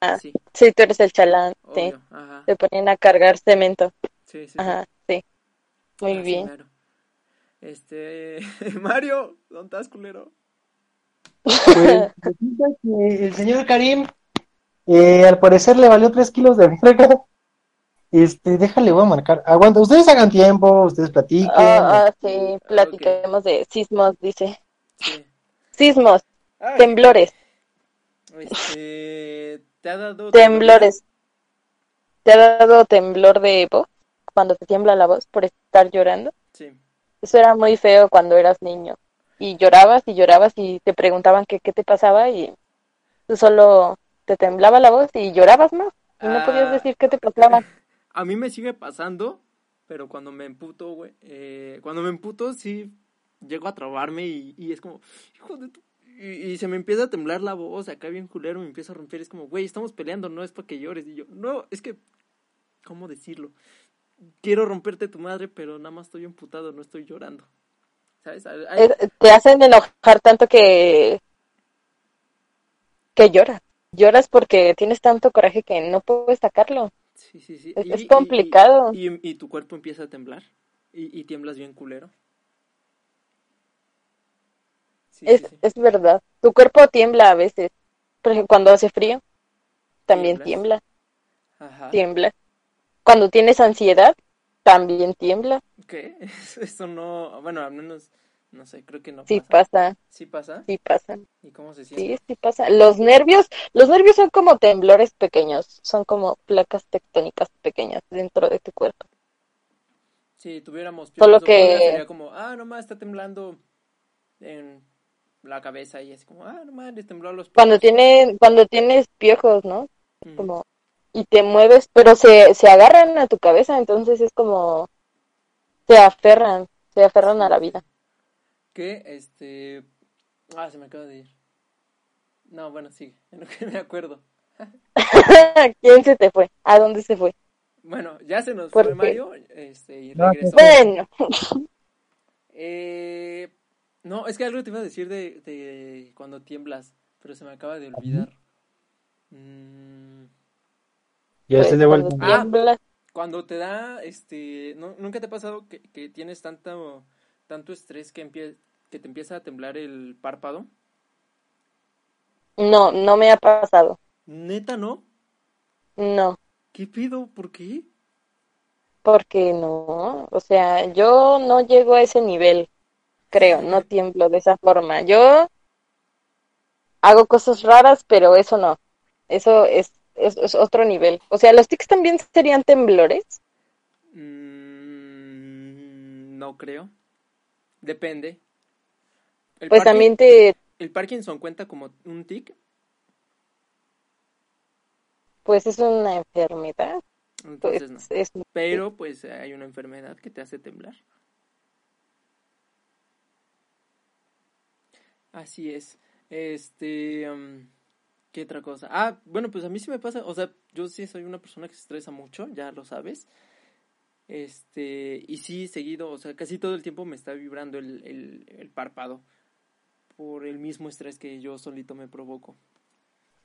Ah, sí, Sí, tú eres el chalán, sí. obvio. Ajá. Te ponen a cargar cemento. Sí, sí. Ajá, sí. Muy bien. Este, Mario, ¿dónde estás, culero? Pues el señor Karim, eh, al parecer le valió tres kilos de verga. Este, déjale, voy a marcar. Aguanta, ustedes hagan tiempo, ustedes platiquen. Ah, ah, sí, platiquemos de sismos, dice. Sí. Sismos, Ay, temblores, Este, ¿te ha dado temblores. ¿Te ha dado temblor de voz? Cuando te tiembla la voz por estar llorando. Sí. Eso era muy feo cuando eras niño. Y llorabas y llorabas y te preguntaban que qué te pasaba y tú solo te temblaba la voz y llorabas más. Y no podías Ah. decir qué te pasaba. A mí me sigue pasando, pero cuando me emputo, güey, eh, cuando me emputo, sí, llego a trabarme y, y es como, hijo de tu... Y, y se me empieza a temblar la voz, acá bien culero, me empieza a romper, es como, güey, estamos peleando, no es para que llores. Y yo, no, es que, ¿cómo decirlo? Quiero romperte tu madre, pero nada más estoy emputado, no estoy llorando. ¿Sabes? Te hacen enojar tanto que que lloras. Lloras porque tienes tanto coraje que no puedes sacarlo. sí, sí, sí. es- es complicado. Y, y- tu cuerpo empieza a temblar y, y tiemblas bien culero. Sí, Es, sí, es verdad. Tu cuerpo tiembla a veces. Por ejemplo, cuando hace frío, también Tiemblas. tiembla, Ajá. tiembla. Cuando tienes ansiedad, también tiembla. ¿Qué? Eso no, bueno, al menos No sé, creo que no Sí pasa. pasa, ¿Sí pasa? sí pasa. ¿Y cómo se siente? Sí, sí pasa. Los nervios, los nervios son como temblores pequeños, son como placas tectónicas pequeñas dentro de tu cuerpo. Si tuviéramos Solo que- sería como, ah, nomás está temblando en la cabeza y es como, ah, nomás le tembló a los Cuando piojos. tiene, cuando tienes piojos, ¿no? Mm. Como y te mueves, pero se, se agarran a tu cabeza, entonces es como se aferran, se aferran a la vida. Que, este... Ah, se me acaba de ir. No, bueno, sigue, en lo que me acuerdo. ¿Quién se te fue? ¿A dónde se fue? Bueno, ya se nos ¿Por fue qué? Mario, este, y No, regresó. Bueno, Eh, no, es que algo te iba a decir de, de cuando tiemblas, pero se me acaba de olvidar. Mm, Ya pues, estoy de vuelta. cuando Ah. tiemblas, cuando te da, este, ¿no- ¿nunca te ha pasado que, que tienes tanto, tanto estrés que, empie- que te empieza a temblar el párpado? no, no me ha pasado. Neta, ¿no? No, ¿Qué pido? ¿Por qué? porque no, o sea, yo no llego a ese nivel, creo, no tiemblo de esa forma. Yo hago cosas raras, pero eso no. Eso es, es, es otro nivel. O sea, los tics también serían temblores. Mm, no creo. Depende. El Pues también te, ¿El Parkinson cuenta como un tic? pues es una enfermedad. Pues Entonces no. es, Pero pues hay una enfermedad que te hace temblar. Así es. Este, um, ¿qué otra cosa? Ah, bueno, pues a mí sí me pasa, o sea, yo sí soy una persona que se estresa mucho, ya lo sabes. Este, y sí, seguido, o sea, casi todo el tiempo me está vibrando el, el, el párpado por el mismo estrés que yo solito me provoco.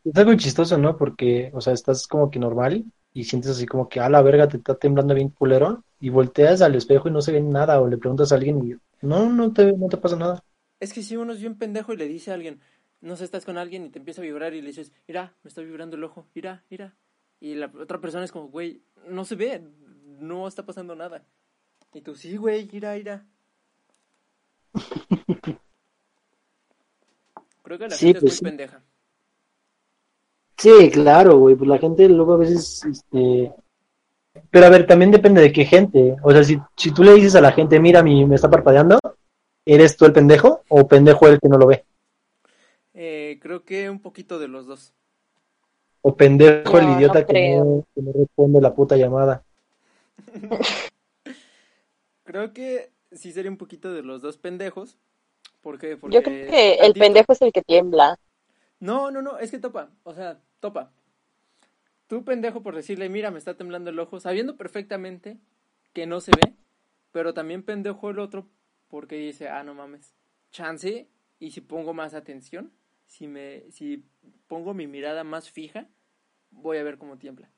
Es algo chistoso, ¿no? Porque, o sea, estás como que normal y sientes así como que, a la verga, te está temblando bien culero y volteas al espejo y no se ve nada o le preguntas a alguien y no, no te, no te pasa nada. Es que si uno es bien pendejo y le dice a alguien, no sé, estás con alguien y te empieza a vibrar y le dices, mira, me está vibrando el ojo, mira, mira. Y la otra persona es como, güey, no se ve, no está pasando nada. Y tú, sí, güey, mira, mira. Creo que la Sí, gente pues es sí. pendeja. Sí, claro, güey, pues la gente luego a veces, este... Pero a ver, también depende de qué gente. O sea, si, si tú le dices a la gente, mira, mi, me está parpadeando, ¿eres tú el pendejo o pendejo el que no lo ve? Eh, creo que un poquito de los dos. O pendejo el no idiota que no, que no responde la puta llamada. Creo que sí sería un poquito de los dos pendejos. ¿Por qué? Porque yo creo que el tantito- pendejo es el que tiembla. No, no, no, es que topa, o sea, topa. Tú pendejo por decirle, mira, me está temblando el ojo, sabiendo perfectamente que no se ve, pero también pendejo el otro porque dice, ah, no mames, chance, y si pongo más atención, si me, si pongo mi mirada más fija, voy a ver cómo tiembla.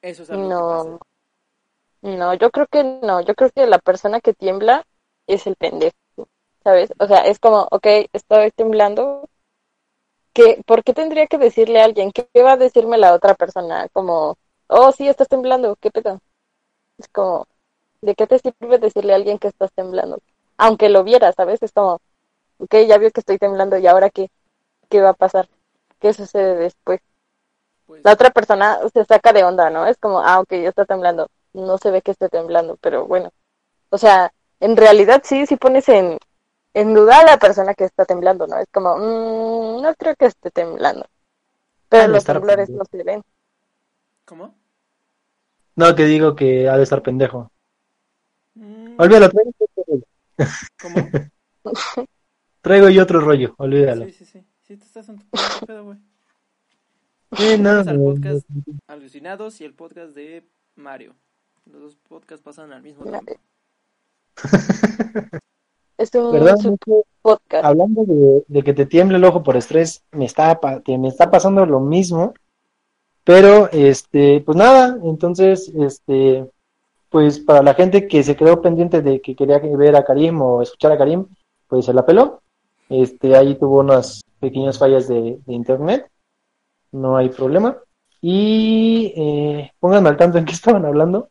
Eso es algo que No. pasa. No, yo creo que no. Yo creo que la persona que tiembla es el pendejo, ¿sabes? O sea, es como, ok, estoy temblando. ¿Qué, ¿Por qué tendría que decirle a alguien? ¿Qué va a decirme la otra persona? Como, oh, sí, estás temblando, ¿qué pedo? Es como, ¿de qué te sirve decirle a alguien que estás temblando? Aunque lo viera, ¿sabes? Es como, ok, ya vio que estoy temblando y ahora qué, qué va a pasar? ¿Qué sucede después? Pues, La otra persona se saca de onda, ¿no? Es como, ah, ok, ya está temblando. No se ve que esté temblando, pero bueno. O sea, en realidad sí, sí pones en, en duda a la persona que está temblando, ¿no? Es como, mm, no creo que esté temblando. Pero los temblores pendejo. no se ven. ¿Cómo? No, que digo que ha de estar pendejo. Mm, Olvídalo, traigo otro rollo. ¿Cómo? Traigo yo otro rollo, olvídalo. Sí, sí, sí. Sí, te estás en tu pedo, güey. Sí, no, al podcast no. Alucinados y el podcast de Mario. Los dos podcasts pasan al mismo tiempo. Es un ¿Verdad? super podcast. Hablando de, de que te tiemble el ojo por estrés, me está, me está pasando lo mismo. Pero, este, pues nada, entonces, este, pues para la gente que se quedó pendiente de que quería ver a Karim o escuchar a Karim, pues se la peló. Este, ahí tuvo unas pequeñas fallas de, de internet, no hay problema. Y eh, pónganme al tanto en qué estaban hablando.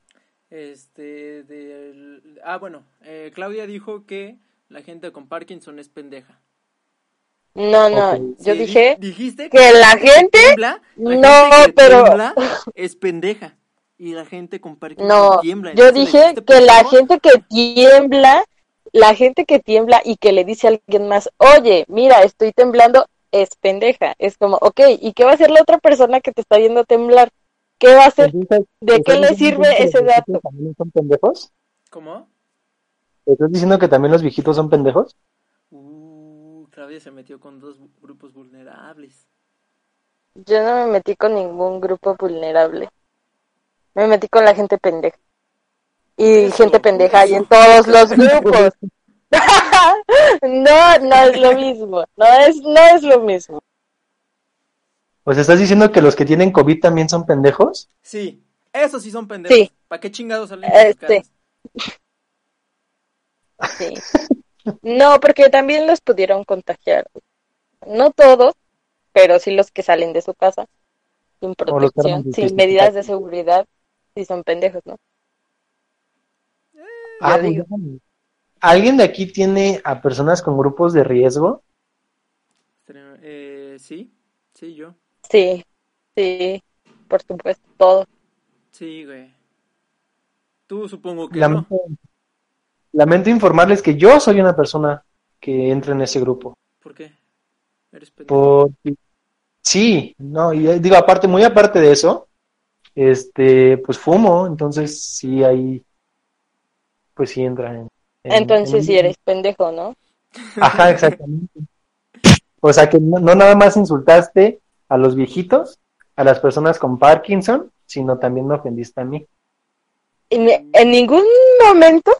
Este, del... ah, bueno, eh, Claudia dijo que la gente con Parkinson es pendeja. No, no, yo Sí, dije di- dijiste que la gente, la no, gente que pero- es pendeja. Y la gente con Parkinson no, tiembla. yo le dije dijiste que la gente que tiembla, la gente que tiembla y que le dice a alguien más, oye, mira, estoy temblando, es pendeja. Es como, ok, ¿y qué va a hacer la otra persona que te está viendo temblar? ¿Qué va a hacer? Entonces, ¿De qué ¿estás le sirve ese dato? también son pendejos? ¿Cómo? ¿Estás diciendo que también los viejitos son pendejos? Uh, Claudia se metió con dos grupos vulnerables. Yo no me metí con ningún grupo vulnerable. Me metí con la gente pendeja. Y Eso, gente pendeja hay eso. en todos los grupos. no, no es lo mismo. No es, no es lo mismo. Sea, ¿estás diciendo que los que tienen COVID también son pendejos? Sí, esos sí son pendejos. Sí. ¿Para qué chingados salen Este. Sí. No, porque también los pudieron contagiar. No todos, pero sí los que salen de su casa sin protección, sin medidas de seguridad, sí son pendejos, ¿no? Ah, pues digo. ¿Alguien de aquí tiene a personas con grupos de riesgo? Eh, sí, sí, yo. Sí, sí, por supuesto, todos. Sí, güey. Tú supongo que no. Lamento, lamento informarles que yo soy una persona que entra en ese grupo. ¿Por qué? Eres pendejo. Por... Sí, no, y eh, digo, aparte, muy aparte de eso, este, pues fumo, entonces sí ahí, pues sí entra en... en- Entonces en- sí eres pendejo, ¿no? Ajá, exactamente. O sea que no, no nada más insultaste a los viejitos, a las personas con Parkinson, sino también me ofendiste a mí. En, en ningún momento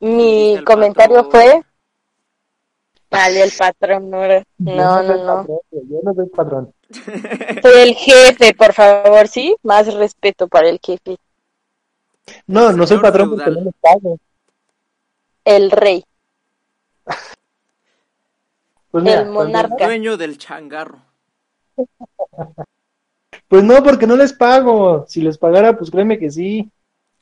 mi comentario fue, vale, el patrón, no, era- no, no, no. patrón, yo no soy patrón. Soy el jefe, por favor, ¿sí? Más respeto para el jefe. No, no soy patrón porque no les pago. El rey. Pues mira, El monarca. pues, Dueño del changarro. Pues no, porque no les pago. Si les pagara, pues créeme que sí.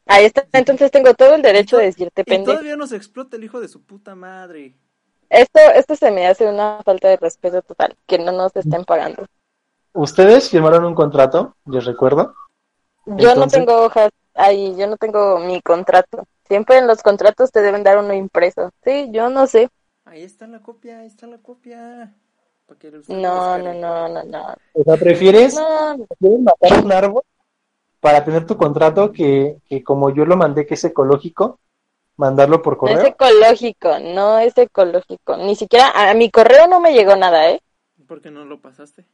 Ahí está, entonces tengo todo el derecho de decirte Y pendejo. todavía nos explota el hijo de su puta madre. Esto, esto se me hace una falta de respeto total, que no nos estén pagando. Ustedes firmaron un contrato, les recuerdo. Yo no tengo hojas ahí, yo no tengo mi contrato. Siempre en los contratos te deben dar uno impreso. Sí, yo no sé. Ahí está la copia, ahí está la copia. No, no, no, no, no. O sea, ¿prefieres, No, no. prefieres matar un árbol para tener tu contrato que, que como yo lo mandé que es ecológico, mandarlo por No correo? es ecológico, no es ecológico. Ni siquiera a, a mi correo no me llegó nada, ¿eh? ¿Por qué no lo pasaste?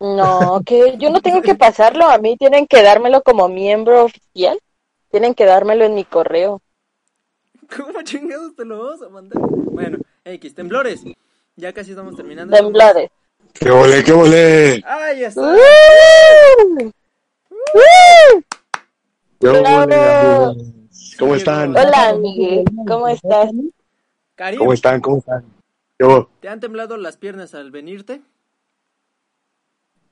No, que yo no tengo que pasarlo, a mí tienen que dármelo como miembro oficial. Tienen que dármelo en mi correo. ¿Cómo chingados te lo vas a mandar? Bueno, X, temblores. Ya casi estamos terminando. Temblores. ¡Qué volé, qué volé! ¡Ah, ya está! ¡Uh! ¡Uh! ¡Qué! ¿Cómo están? Hola, Miguel, ¿cómo estás? Karim, ¿Cómo están? ¿Cómo están? Yo, ¿te han temblado las piernas al venirte?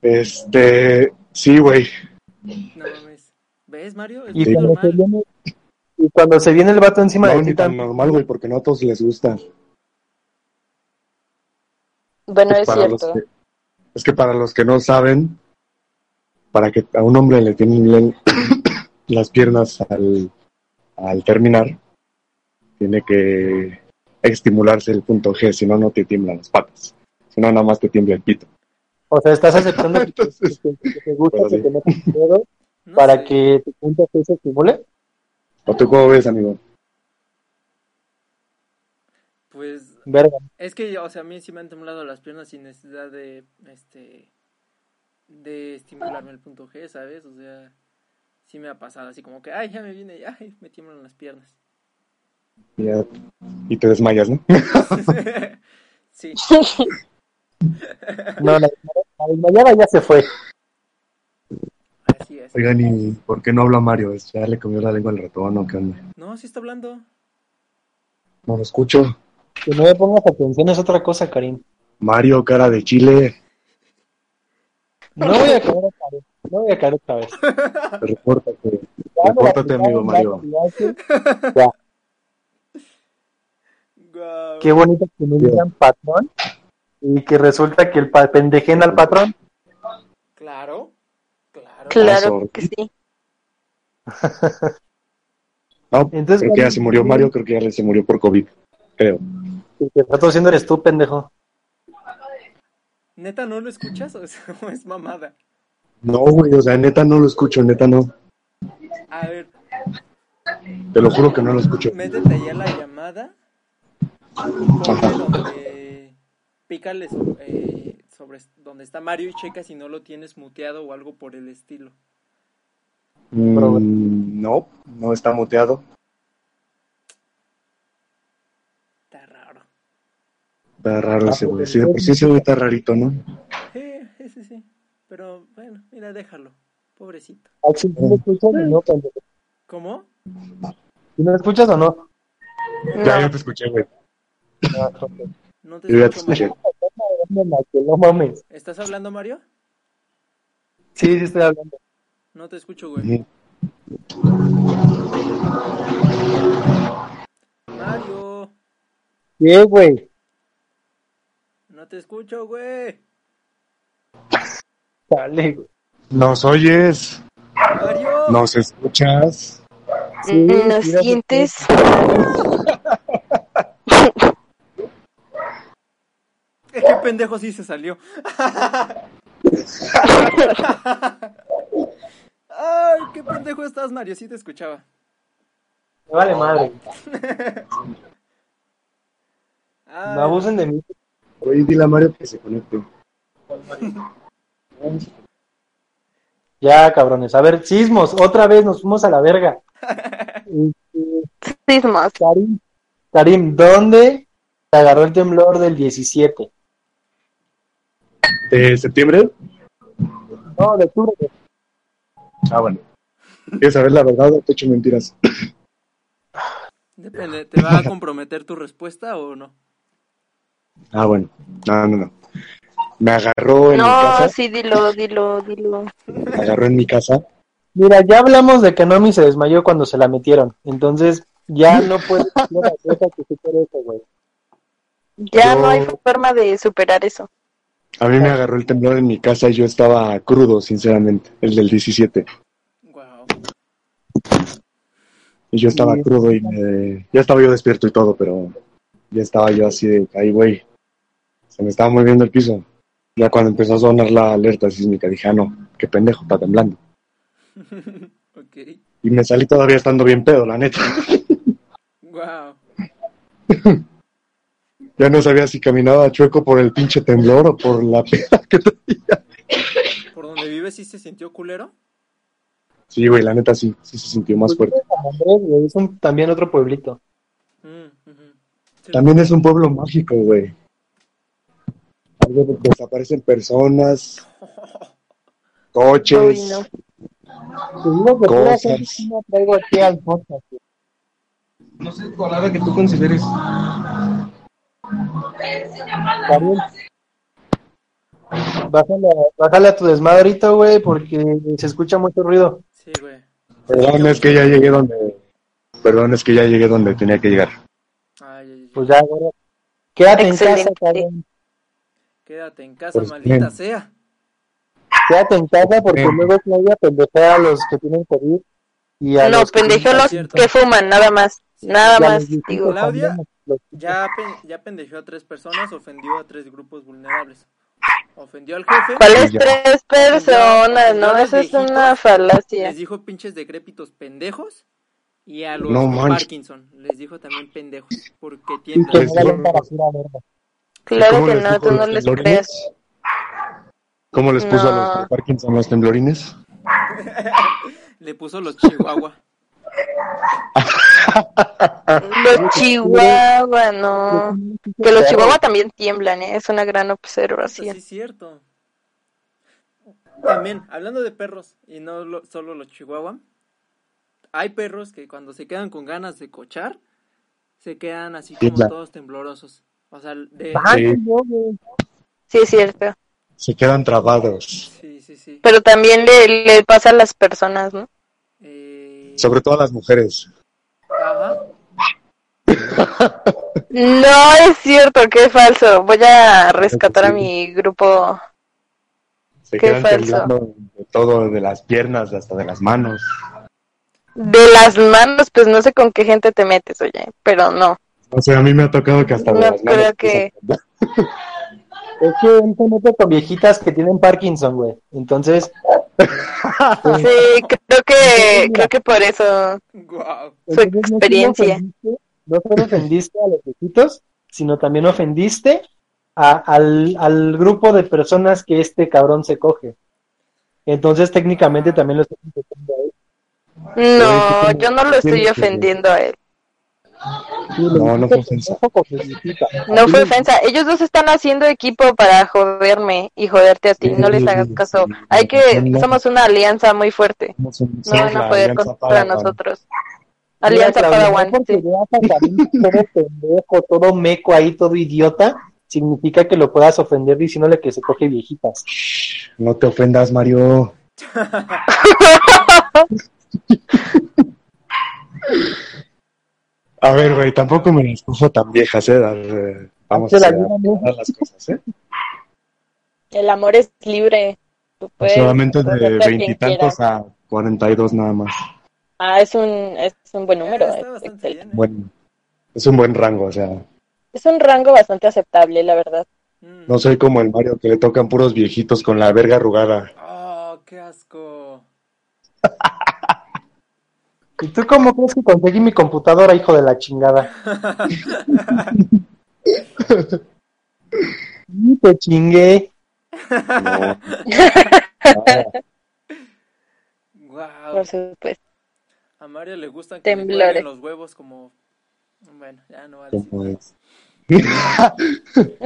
este, sí, güey. No mames. ¿Ves, Mario? Es Y cuando, se viene, y cuando se viene el vato encima No, de ti tan normal, güey, porque no a todos les gusta. Bueno, es cierto. que- es que para los que no saben, para que a un hombre le tiemblen las piernas al, al terminar, tiene que estimularse el punto G, si no, no te tiemblan las patas. Si no, nada más te tiembla el pito. O sea, estás aceptando que, que- Entonces, que- que te gusta Pero que sí. te metas el dedo No para sé. que tu punto G se estimule. ¿O tú cómo ves, amigo? Pues Verga. es que, o sea, a mí sí me han temblado las piernas sin necesidad de, este, de estimularme el punto G, ¿sabes? O sea, sí me ha pasado así como que, ay, ya me viene, ay, me tiemblan las piernas. Ya- y te desmayas, ¿no? sí. No, la, la desmayada ya se fue. Así es. Oigan, ¿y por qué no habla Mario? ¿Ya le comió la lengua al ratón o qué onda? No, sí está hablando. No lo escucho. Que no me pongas atención es otra cosa, Karim. Mario, cara de chile. No voy a quedar a pared. No voy a caer otra vez. Repórtate, repórtate, amigo Mario. ya. Qué bonito que me digan patrón y que resulta que el pa pendejen al patrón. Claro, claro. Claro que sí. No, Entonces, creo que ya se murió Mario, creo que ya se murió por COVID, creo. El que está tosiendo eres tú, pendejo. ¿Neta no lo escuchas o es, o es mamada? No, güey, o sea, neta no lo escucho, neta no. A ver, Te lo juro que no lo escucho. métete ahí a la llamada donde... Pícale eh, sobre donde está Mario y checa si no lo tienes muteado o algo por el estilo. Mm, no, no está muteado. Está raro. Está raro ese güey. Sí, de por sí ese güey está rarito, ¿no? Pero bueno, mira, déjalo. Pobrecito. Ah, sí, ¿sí me escuchas o no, pendejo? ¿Cómo? ¿Sí me escuchas o no? Ya, No. ya te escuché, güey. Ah. No te Yo ya te escucho, escuché. No mames. ¿Estás hablando, Mario? Sí, sí estoy hablando. No te escucho, güey. Mario, ¿Qué, güey? no te escucho, güey. Dale, güey. Nos oyes, Mario. nos escuchas. Sí, ¿Nos mira, sientes? Qué pendejo sí se salió. Ay, qué pendejo estás, Mario. Sí te escuchaba. Me vale madre. No abusen de mí. Oye, dile a Mario que se conecte. Ya, cabrones. A ver, sismos. Otra vez nos fuimos a la verga. Sismos. Karim, Karim, ¿dónde te agarró el temblor del 17? ¿De septiembre? No, de octubre. Ah, bueno. ¿Quieres saber la verdad o te echo mentiras? Depende, ¿te va a comprometer tu respuesta o no? Ah, bueno. No, no, no. Me agarró en mi No, casa. sí, dilo, dilo, dilo. Me agarró en mi casa. Mira, ya hablamos de que Nomi se desmayó cuando se la metieron. Entonces, ya no puedes cosa que supere eso, güey. Ya Yo- no hay forma de superar eso. A mí me agarró el temblor en mi casa y yo estaba crudo, sinceramente. El del 17. Wow. Y yo estaba Sí. crudo y me... ya estaba yo despierto y todo, pero ya estaba yo así de, ay, güey, se me estaba moviendo el piso. Ya cuando empezó a sonar la alerta sísmica dije, ah, no, qué pendejo, está temblando. Y me salí todavía estando bien pedo, la neta. Wow. Ya no sabía si caminaba chueco por el pinche temblor o por la peda que traía. ¿Por donde vives sí se sintió culero? Sí, güey, la neta sí, sí se sintió más fuerte. Es un- también otro pueblito. Mm. Sí, También es un pueblo mágico, güey. Desaparecen personas, coches. Uy, no. Cosas. me traigo aquí al podcast. güey. No sé, palabra que tú consideres. Karim, Bájale, bájale a tu desmadrito, güey, porque se escucha mucho ruido. Sí, güey. Perdón, es que ya llegué donde. Perdón, es que ya llegué donde tenía que llegar. Ay, ay, ay. Pues ya, güey. Quédate en casa, Excelente. cabrón. Quédate en casa, Pues, maldita bien. sea. Quédate en casa porque Bien. luego Claudia pendejea a los que tienen COVID. Y a No, los que pendejo tienen- los cierto. que fuman, nada más. Nada y a más, digo. Claudia. Ya, pen- ya pendejeó a tres personas, ofendió a tres grupos vulnerables. Ofendió al jefe, ¿Cuáles tres personas? No, eso es viejitos una falacia. les dijo pinches decrépitos pendejos. Y a los No. Parkinson les dijo también pendejos. Porque y Claro ¿Cómo que no, tú no les creas. ¿Cómo les puso a los Parkinson los temblorines? Le puso los chihuahua. Los chihuahua, no. Que los chihuahua también tiemblan, ¿eh? es una gran Eso sí observación. es cierto. También, hablando de perros, y no lo- solo los chihuahua, hay perros que cuando se quedan con ganas de cochar, se quedan así como todos temblorosos. O sea, de... Sí. es cierto. Se quedan trabados. Sí, sí, sí. Pero también le, le pasa a las personas, ¿no? Eh, Sobre todo a las mujeres. Ajá. No es cierto, qué falso. Voy a rescatar a mi grupo. Se Qué falso. de todo, de las piernas hasta de las manos. De las manos, pues no sé con qué gente te metes, oye, pero no. O sea, a mí me ha tocado que hasta No las creo que- Es que él se mete con viejitas que tienen Parkinson, güey. Entonces, Sí, creo que creo que por eso su experiencia. No solo ofendiste a los viejitos, sino también ofendiste a- al, al grupo de personas que este cabrón se coge. Entonces, técnicamente también lo estás ofendiendo a él. No, yo no lo estoy ofendiendo a él. No, no fue ofensa. No fue ofensa. Ellos dos están haciendo equipo para joderme y joderte a ti. No les hagas caso. Hay que, somos una alianza muy fuerte. No van a poder contra nosotros. Alianza Padawan. sí. todo pendejo, todo meco ahí, todo idiota, significa que lo puedas ofender diciéndole que se coge viejitas. No te ofendas, Mario. A ver, güey, tampoco me las puso tan viejas, ¿eh? Eh, Vamos a la ¿no? aclarar las cosas, ¿eh? El amor es libre. Tú puedes Solamente de a veintitantos a cuarenta y dos nada más. Ah, es un, es un buen número. Está es bien. ¿eh? Bueno, es un buen rango, o sea, Es un rango bastante aceptable, la verdad. Mm. no soy como el Mario que le tocan puros viejitos con la verga arrugada. Oh, qué asco. ¿Y tú cómo crees que conseguí mi computadora, hijo de la chingada? Y te chingué. No. Guau. Por supuesto. A Mario le gustan que le Temblores. cuelguen los huevos como... Bueno, ya no va a decir. ¿Cómo es?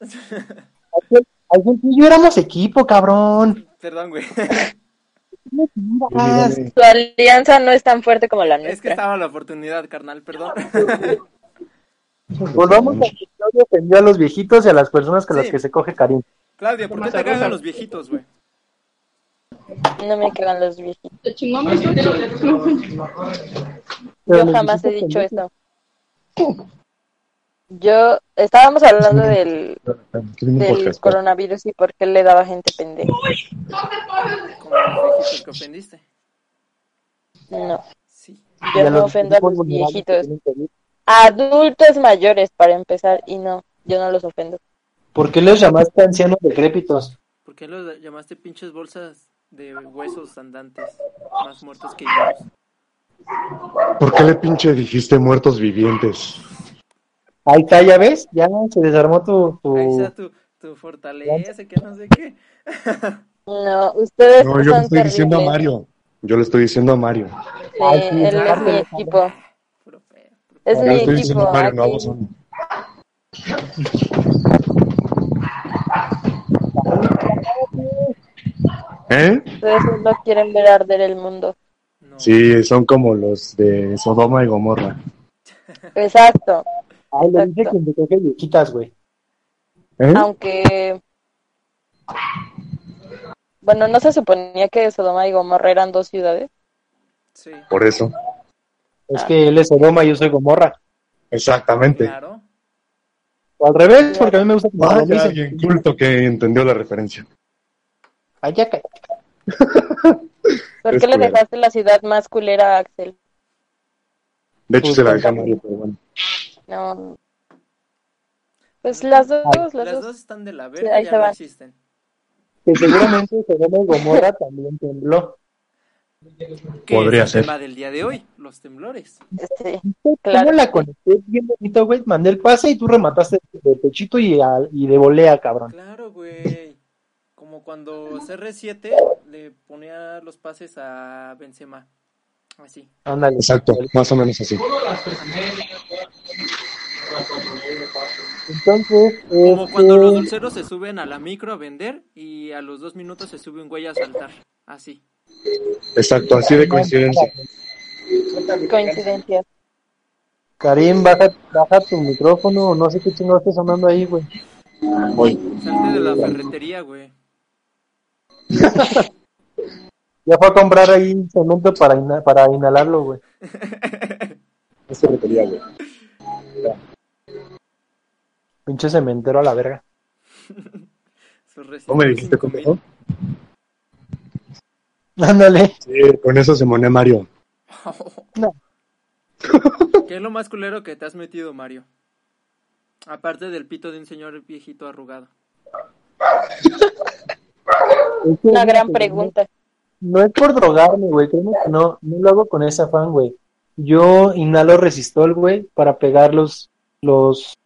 Alguien tú y yo éramos equipo, cabrón. Perdón, güey. Dígame. Tu alianza no es tan fuerte como la Es que nuestra. estaba la oportunidad, carnal, perdón. Volvamos a que Claudio ofendió a los viejitos y a las personas que las Sí. que se coge Karim. Claudia, ¿por qué te cagan los viejitos, güey? No me quedan los viejitos. Te Yo jamás he dicho eso. Yo estábamos hablando del, del coronavirus y por qué le daba gente pendeja. Los viejitos que ofendiste. No, Sí. Yo no los ofendo a los viejitos. Adultos mayores para empezar y no, yo no los ofendo. ¿Por qué les llamaste ancianos decrépitos? ¿Por qué los llamaste pinches bolsas de huesos andantes más muertos que vivos? ¿Por qué le pinche dijiste muertos vivientes? Ahí está, ya ves, ya se desarmó tu... tu... Ahí está tu, tu fortaleza, que no sé qué. No, ustedes No, yo son le estoy diciendo a terribles. Mario. Yo le estoy diciendo a Mario. Sí, Ay, sí, él es mi equipo. Es Yo mi estoy diciendo equipo. a Mario, no. ¿Eh? Ustedes no quieren ver arder el mundo. No. Sí, son como los de Sodoma y Gomorra. Exacto. Ay, le dije Exacto. que me coge viejitas, güey. ¿Eh? Aunque. Bueno, no se suponía que Sodoma y Gomorra eran dos ciudades. Sí, Por eso. Es que él es Sodoma y yo soy Gomorra. Exactamente. claro. O al revés, porque a mí me gusta que me Ah, dicen. alguien culto que entendió la referencia. Ay, ya. ¿Por qué le dejaste la ciudad más culera a Axel? De hecho, Pues, se la cuéntame. Mario, pero bueno. No. Pues las dos, las Las dos. dos están de la Sí, verga, ahí ya se no van. existen. Que seguramente Sodoma y Gomorra también tembló. ¿Qué Podría es el ser. tema del día de hoy? Los temblores. Sí. ¿Cómo Claro. la conecté? Bien bonito, güey. Mandé el pase y tú remataste de pechito y, y de volea, cabrón. Claro, güey. Como cuando CR7 le ponía los pases a Benzema. Así. Ándale. Exacto, más o menos así. Entonces, Como este, cuando los dulceros se suben a la micro a vender y a los dos minutos se sube un güey a saltar. Así. Exacto, así de coincidencia. Coincidencias. Karim, baja, baja tu micrófono, no sé qué chingado esté sonando ahí, güey. Voy. Salte de la ferretería, güey. Ya fue a comprar ahí cemento para, ina- para inhalarlo, güey. Eso requería, güey. Pinche cementero a la verga. ¿Cómo me dijiste, 5000. conmigo? Ándale. Sí, con eso se moné Mario. No. ¿Qué es lo más culero que te has metido, Mario? Aparte del pito de un señor viejito arrugado. Una gran pregunta. No es por drogarme, güey. Créeme que no, no lo hago con ese afán, güey. Yo inhalo resistol, güey, para pegar los, los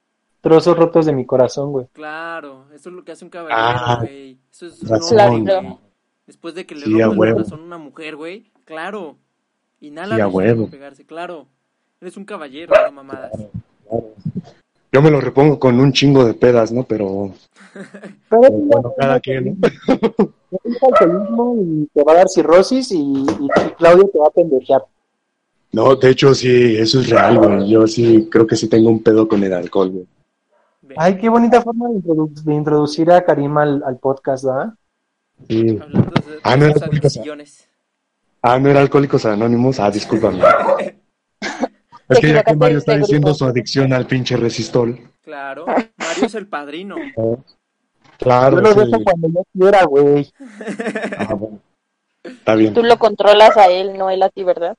trozos rotos de mi corazón, güey. Claro, eso es lo que hace un caballero, Ah, güey. eso es un razón. Después de que le Sí, el huevo. corazón a una mujer, güey. Claro. Inhala Sí, resistol para pegarse, claro. Eres un caballero, no mamadas. Claro. Yo me lo repongo con un chingo de pedas, ¿no? Pero Pero bueno, cada quien, alcoholismo y te va a dar cirrosis y, y, y Claudio te va a pendejear. No, de hecho, sí, eso es real, güey. Yo sí creo que sí tengo un pedo con el alcohol, güey. Ay, qué bonita forma de, introdu- de introducir a Karim al, al podcast, ¿verdad? Sí. Hablando de Ah, no, era adicciones. Ah, no era Alcohólicos Anónimos. Ah, discúlpame. Es que ya que Mario está diciendo su adicción al pinche resistol. Claro, Mario es el padrino. Claro, Yo lo sí. dejo cuando yo quiera, güey. Ah, bueno. Está bien. Tú lo controlas a él, no él a ti, ¿verdad?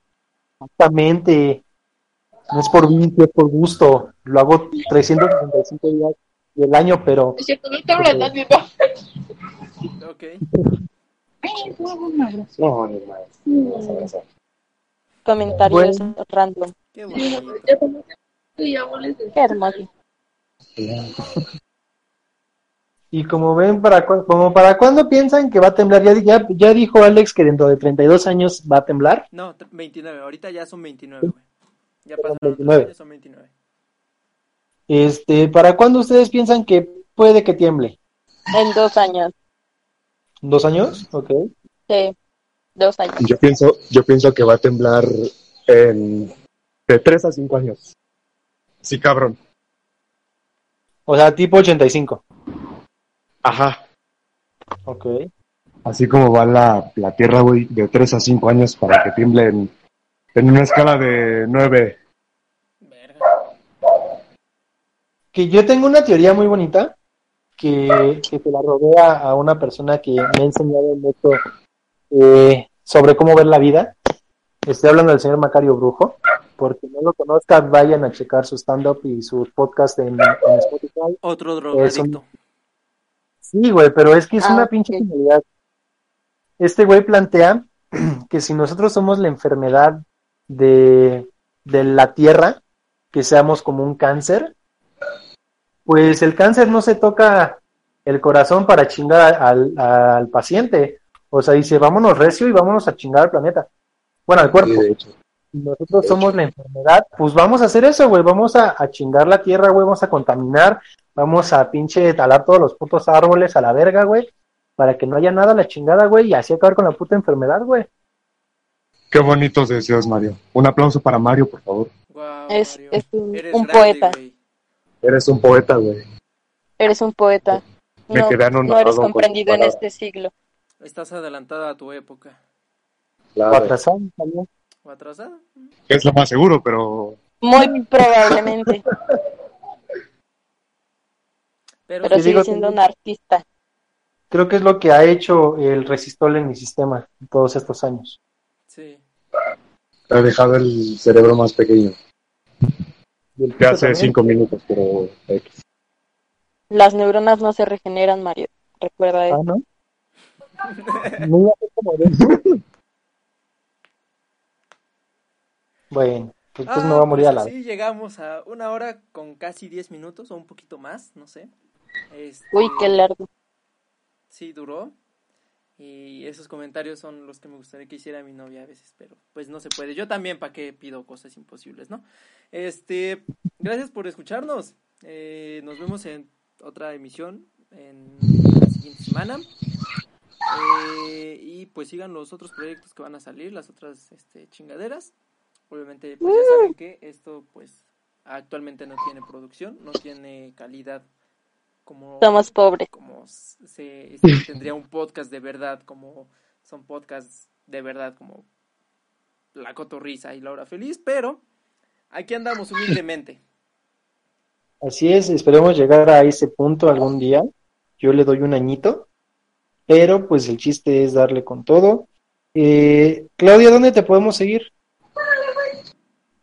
Exactamente. No es por vicio, es por gusto. Lo hago 365 días del año, pero Es cierto, no te hablo de nadie, no. Ok. Ay, no, un abrazo. No, no, no. Vas a abrazar. Comentarios Bueno. random. Qué molestes. Qué hermoso. Y como ven, para como para cuándo piensan que va a temblar, ya, ya, ya dijo Alex que dentro de 32 años va a temblar. No, tr- 29. Ahorita ya son 29, güey. Ya pasaron 29. tres años, son 29. Este, ¿para cuándo ustedes piensan que puede que tiemble? En dos años. ¿Dos años? Ok. Sí, dos años. Yo pienso, yo pienso que va a temblar en de 3 a 5 años. Sí, cabrón. O sea, tipo 85. Ajá. Ok. Así como va la, la Tierra, güey, de 3 a 5 años para que tiemble en, en una escala de 9. Verga. Que yo tengo una teoría muy bonita que, que se la rodea a una persona que me ha enseñado mucho eh, sobre cómo ver la vida. Estoy hablando del señor Macario Brujo. Porque no lo conozcan, vayan a checar su stand-up y su podcast en, en Spotify. Otro drogadicto. Sí, güey, pero es que es Ah, una pinche ok. genialidad. Este güey plantea que si nosotros somos la enfermedad de, de la tierra, que seamos como un cáncer, pues el cáncer no se toca el corazón para chingar al, al paciente. O sea, dice, vámonos recio y vámonos a chingar al planeta. Bueno, al cuerpo. Sí, de hecho. Si nosotros somos la enfermedad, pues vamos a hacer eso, güey. Vamos a, a chingar la tierra, güey. Vamos a contaminar. Vamos a pinche talar todos los putos árboles a la verga, güey. Para que no haya nada a la chingada, güey. Y así acabar con la puta enfermedad, güey. Qué bonitos deseos, Mario. Un aplauso para Mario, por favor. Es, Mario. es un, Eres un grande, poeta. güey. Eres un poeta, güey. Eres un poeta. Me No, quedé no eres comprendido en este siglo. Estás adelantada a tu época. O Claro. atrasado, también. ¿O atrasada? Es lo más seguro, pero Muy probablemente, Pero, pero Sí, sigue digo, siendo un artista. Creo que es lo que ha hecho el resistol en mi sistema todos estos años. sí. te ha dejado el cerebro más pequeño. Que hace también. 5 minutos, pero X. Las neuronas no se regeneran, Mario. Recuerda Ah, eso. ¿no? No iba a ser como de eso. Bueno, pues Ah, me va a morir pues a la así llegamos a una hora con casi 10 minutos o un poquito más, no sé. Este, Uy, qué largo. Sí, duró. Y esos comentarios son los que me gustaría que hiciera mi novia a veces, pero pues no se puede. Yo también, ¿para qué pido cosas imposibles, no? Este, gracias por escucharnos. Eh, nos vemos en otra emisión en la siguiente semana. Eh, y pues sigan los otros proyectos que van a salir, las otras este, chingaderas. Obviamente, pues ya saben que esto pues actualmente no tiene producción, no tiene calidad como Somos pobres. como se, se tendría un podcast de verdad, como son podcasts de verdad, como La Cotorrisa y Laura Feliz, pero aquí andamos humildemente. Así es, esperemos llegar a ese punto algún día. Yo le doy un añito, pero pues el chiste es darle con todo. Eh, Claudia, ¿dónde te podemos seguir?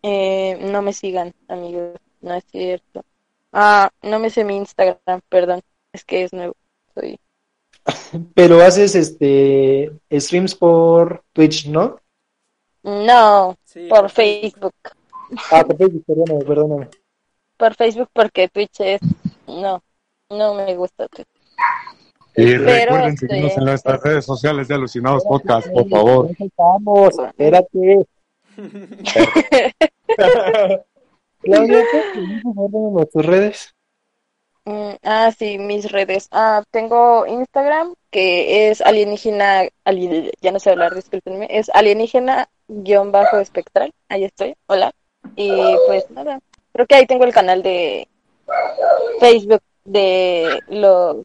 Eh, no me sigan, amigos. No es cierto. Ah, no me sé mi Instagram, perdón. Es que es nuevo. Soy... Pero haces este streams por Twitch, ¿no? No, Sí, por Facebook. Ah, por Facebook, perdóname, perdóname. Por Facebook porque Twitch es... No, no me gusta Twitch. Y recuerden este- seguirnos en nuestras redes sociales de Alucinados Podcast, por favor. Vamos, espérate. Claudia, ¿puedes ponerme en tus redes? Mm, ah, sí, mis redes. Ah, tengo Instagram, que es alienígena, alien- ya no sé hablar, discúlpenme, es alienígena guion bajo espectral. Ahí estoy, hola. Y pues nada, creo que ahí tengo el canal de Facebook de los...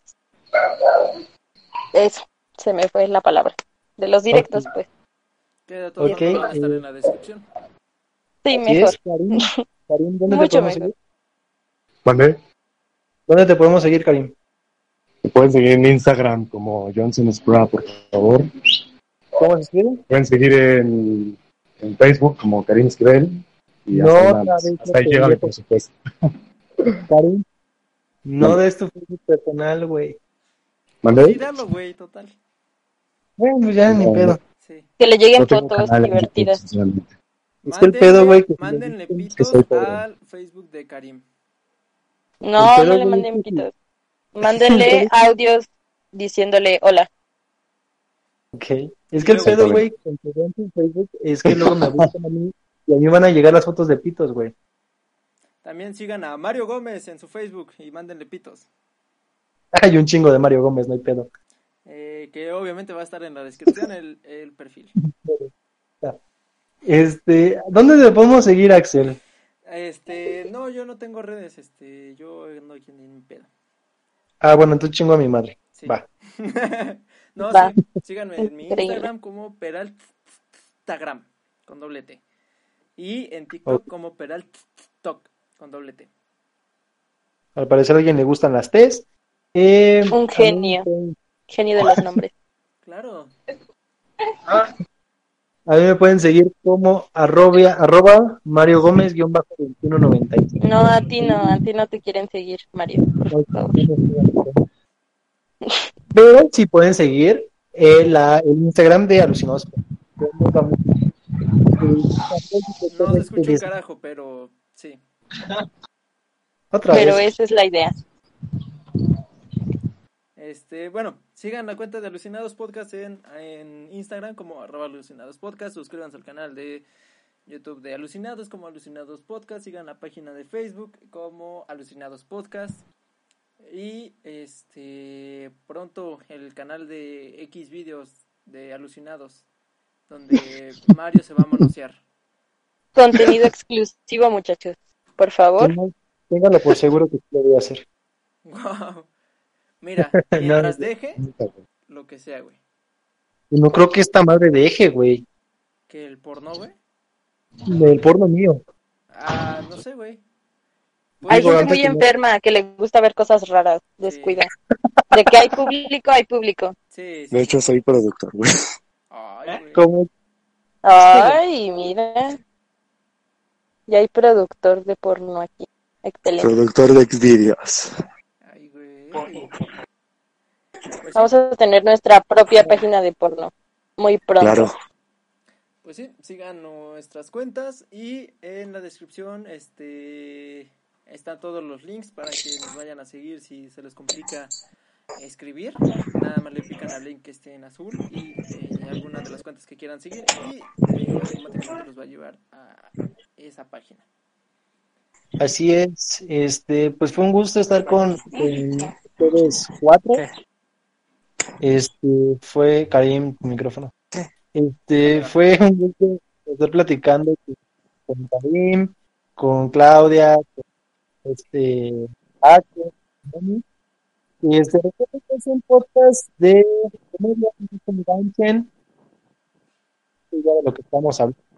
Eso, se me fue la palabra. De los directos, pues. Que de todas Ok, formas van a estar eh, en la descripción. Sí, mejor. es, Karim. ¿dónde te podemos mejor. seguir? ¿Vale? ¿Dónde te podemos seguir, Karim? Me pueden seguir en Instagram como Johnson Spra, por favor. ¿Cómo se escribe? Pueden seguir en, en Facebook como Karim Esquivel. Y No, hasta, ahí llega mi pendejo. presupuesto. Karim. No des tu Facebook personal, güey. ¿Vale? Tíralo, güey, total. Bueno, pues ya ni No, pedo. Sí. Que le lleguen No fotos YouTube, divertidas. Es que el pedo, güey, que Mándenle que pitos al Facebook de Karim. No, Pero no le manden pitos. Mándenle audios diciéndole hola. Ok. Es que el pedo, güey, con tu Facebook es que luego me buscan a mí y a mí van a llegar las fotos de pitos, güey. También sigan a Mario Gómez en su Facebook y mándenle pitos. Hay un chingo de Mario Gómez, no hay pedo. Eh, que obviamente va a estar en la descripción el, el perfil. Este, ¿dónde te podemos seguir, Axel? Este, no, yo no tengo redes, este, yo ando aquí en mi pedo. Ah, bueno, entonces chingo a mi madre. Sí. Va. no, Va. sí, síganme en mi. Instagram como Peraltagram con doble T. Y en TikTok Ok. como Peraltok con doble T. Al parecer a alguien le gustan las T's. Eh, Un genio. Genio de los nombres. Claro. A mí me pueden seguir como arroba, arroba Mario Gómez guion bajo 2195. No, a ti no, a ti no te quieren seguir, Mario. Por favor. Pero sí pueden seguir eh, la, el Instagram de Alucinados. No se escucha un carajo, pero sí. Otra Pero vez. esa es la idea. Este, bueno, sigan la cuenta de Alucinados Podcast en, en Instagram como arroba alucinados podcast, suscríbanse al canal de YouTube de Alucinados como Alucinados Podcast, sigan la página de Facebook como Alucinados Podcast y este pronto el canal de X videos de Alucinados donde Mario se va a manosear. Contenido exclusivo, muchachos. Por favor. Ténganlo por seguro que sí lo voy a hacer. Wow. Mira, mientras deje lo que sea, güey. Y no creo que esta madre deje, güey. Que el porno, güey. El porno mío. Ah, no sé, güey. Hay gente muy que no- enferma que le gusta ver cosas raras. Descuida. De que hay público, hay público. Sí, sí. De hecho, soy productor, güey. Ay, güey. Como Ay, mira. Ya hay productor de porno aquí. Excelente. Productor de Xvideos. Pues Vamos a tener nuestra propia página de porno. Muy pronto. Claro. pues sí, sigan nuestras cuentas y en la descripción este están todos los links para que nos vayan a seguir si se les complica escribir. Nada más le pican al link que esté en azul y eh, alguna de las cuentas que quieran seguir y eh, automáticamente los va a llevar a esa página. Así es, este, pues fue un gusto estar con, con ustedes cuatro. Este, fue Karim, micrófono. Este, fue un gusto estar platicando con Karim, con Claudia, con este, Paco, Moni. Este, recuerden que es un podcast de comedia, no se enganchen. Ya de lo que estamos hablando.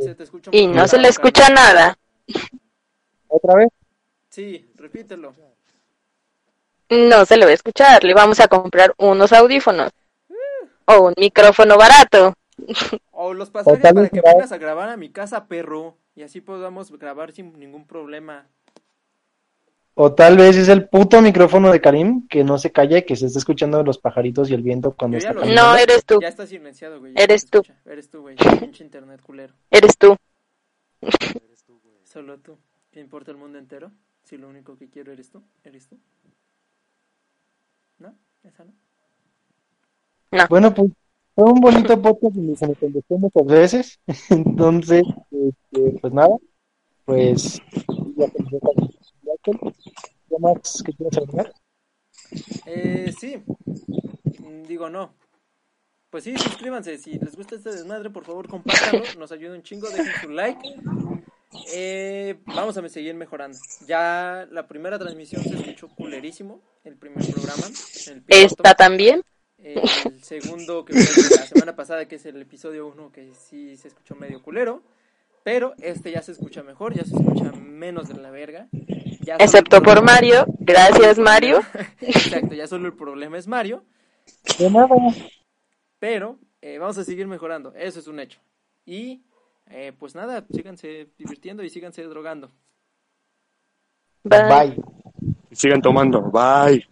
Se te escucha Y no se le escucha nada. ¿Otra vez? Sí, repítelo. No se le va a escuchar. Le vamos a comprar unos audífonos. O un micrófono barato. O los pasajes para que vengas a grabar a mi casa, perro. Y así podamos grabar sin ningún problema. O tal vez es el puto micrófono de Karim que no se calla y que se está escuchando los pajaritos y el viento cuando está lo. No, eres tú. Ya está silenciado, güey. Eres tú. Eres tú, güey. Pinche internet culero. Eres tú. Solo tú. ¿Qué importa el mundo entero? Si lo único que quiero eres tú. ¿Eres tú? ¿No? ¿Esa no? Bueno, pues fue un bonito podcast donde se me contestó muchas veces. Entonces, este, pues nada, pues ya pensé ¿Qué más que quieras agregar? Eh, sí. Mm, Digo, no. Pues sí, suscríbanse. Si les gusta este desmadre, por favor, compártanlo. Nos ayuda un chingo. Dejen su like. Eh, vamos a seguir mejorando. Ya la primera transmisión se escuchó culerísimo. El primer programa. El. ¿Esta también? El segundo que fue el de la semana pasada, que es el episodio 1, que sí se escuchó medio culero. Pero este ya se escucha mejor, ya se escucha menos de la verga. Ya Excepto por problema- Mario. Gracias, Mario. Exacto, ya solo el problema es Mario. De nada. Pero eh, vamos a seguir mejorando, eso es un hecho. Y eh, pues nada, síganse divirtiendo y síganse drogando. Bye. Bye. Sigan tomando. Bye.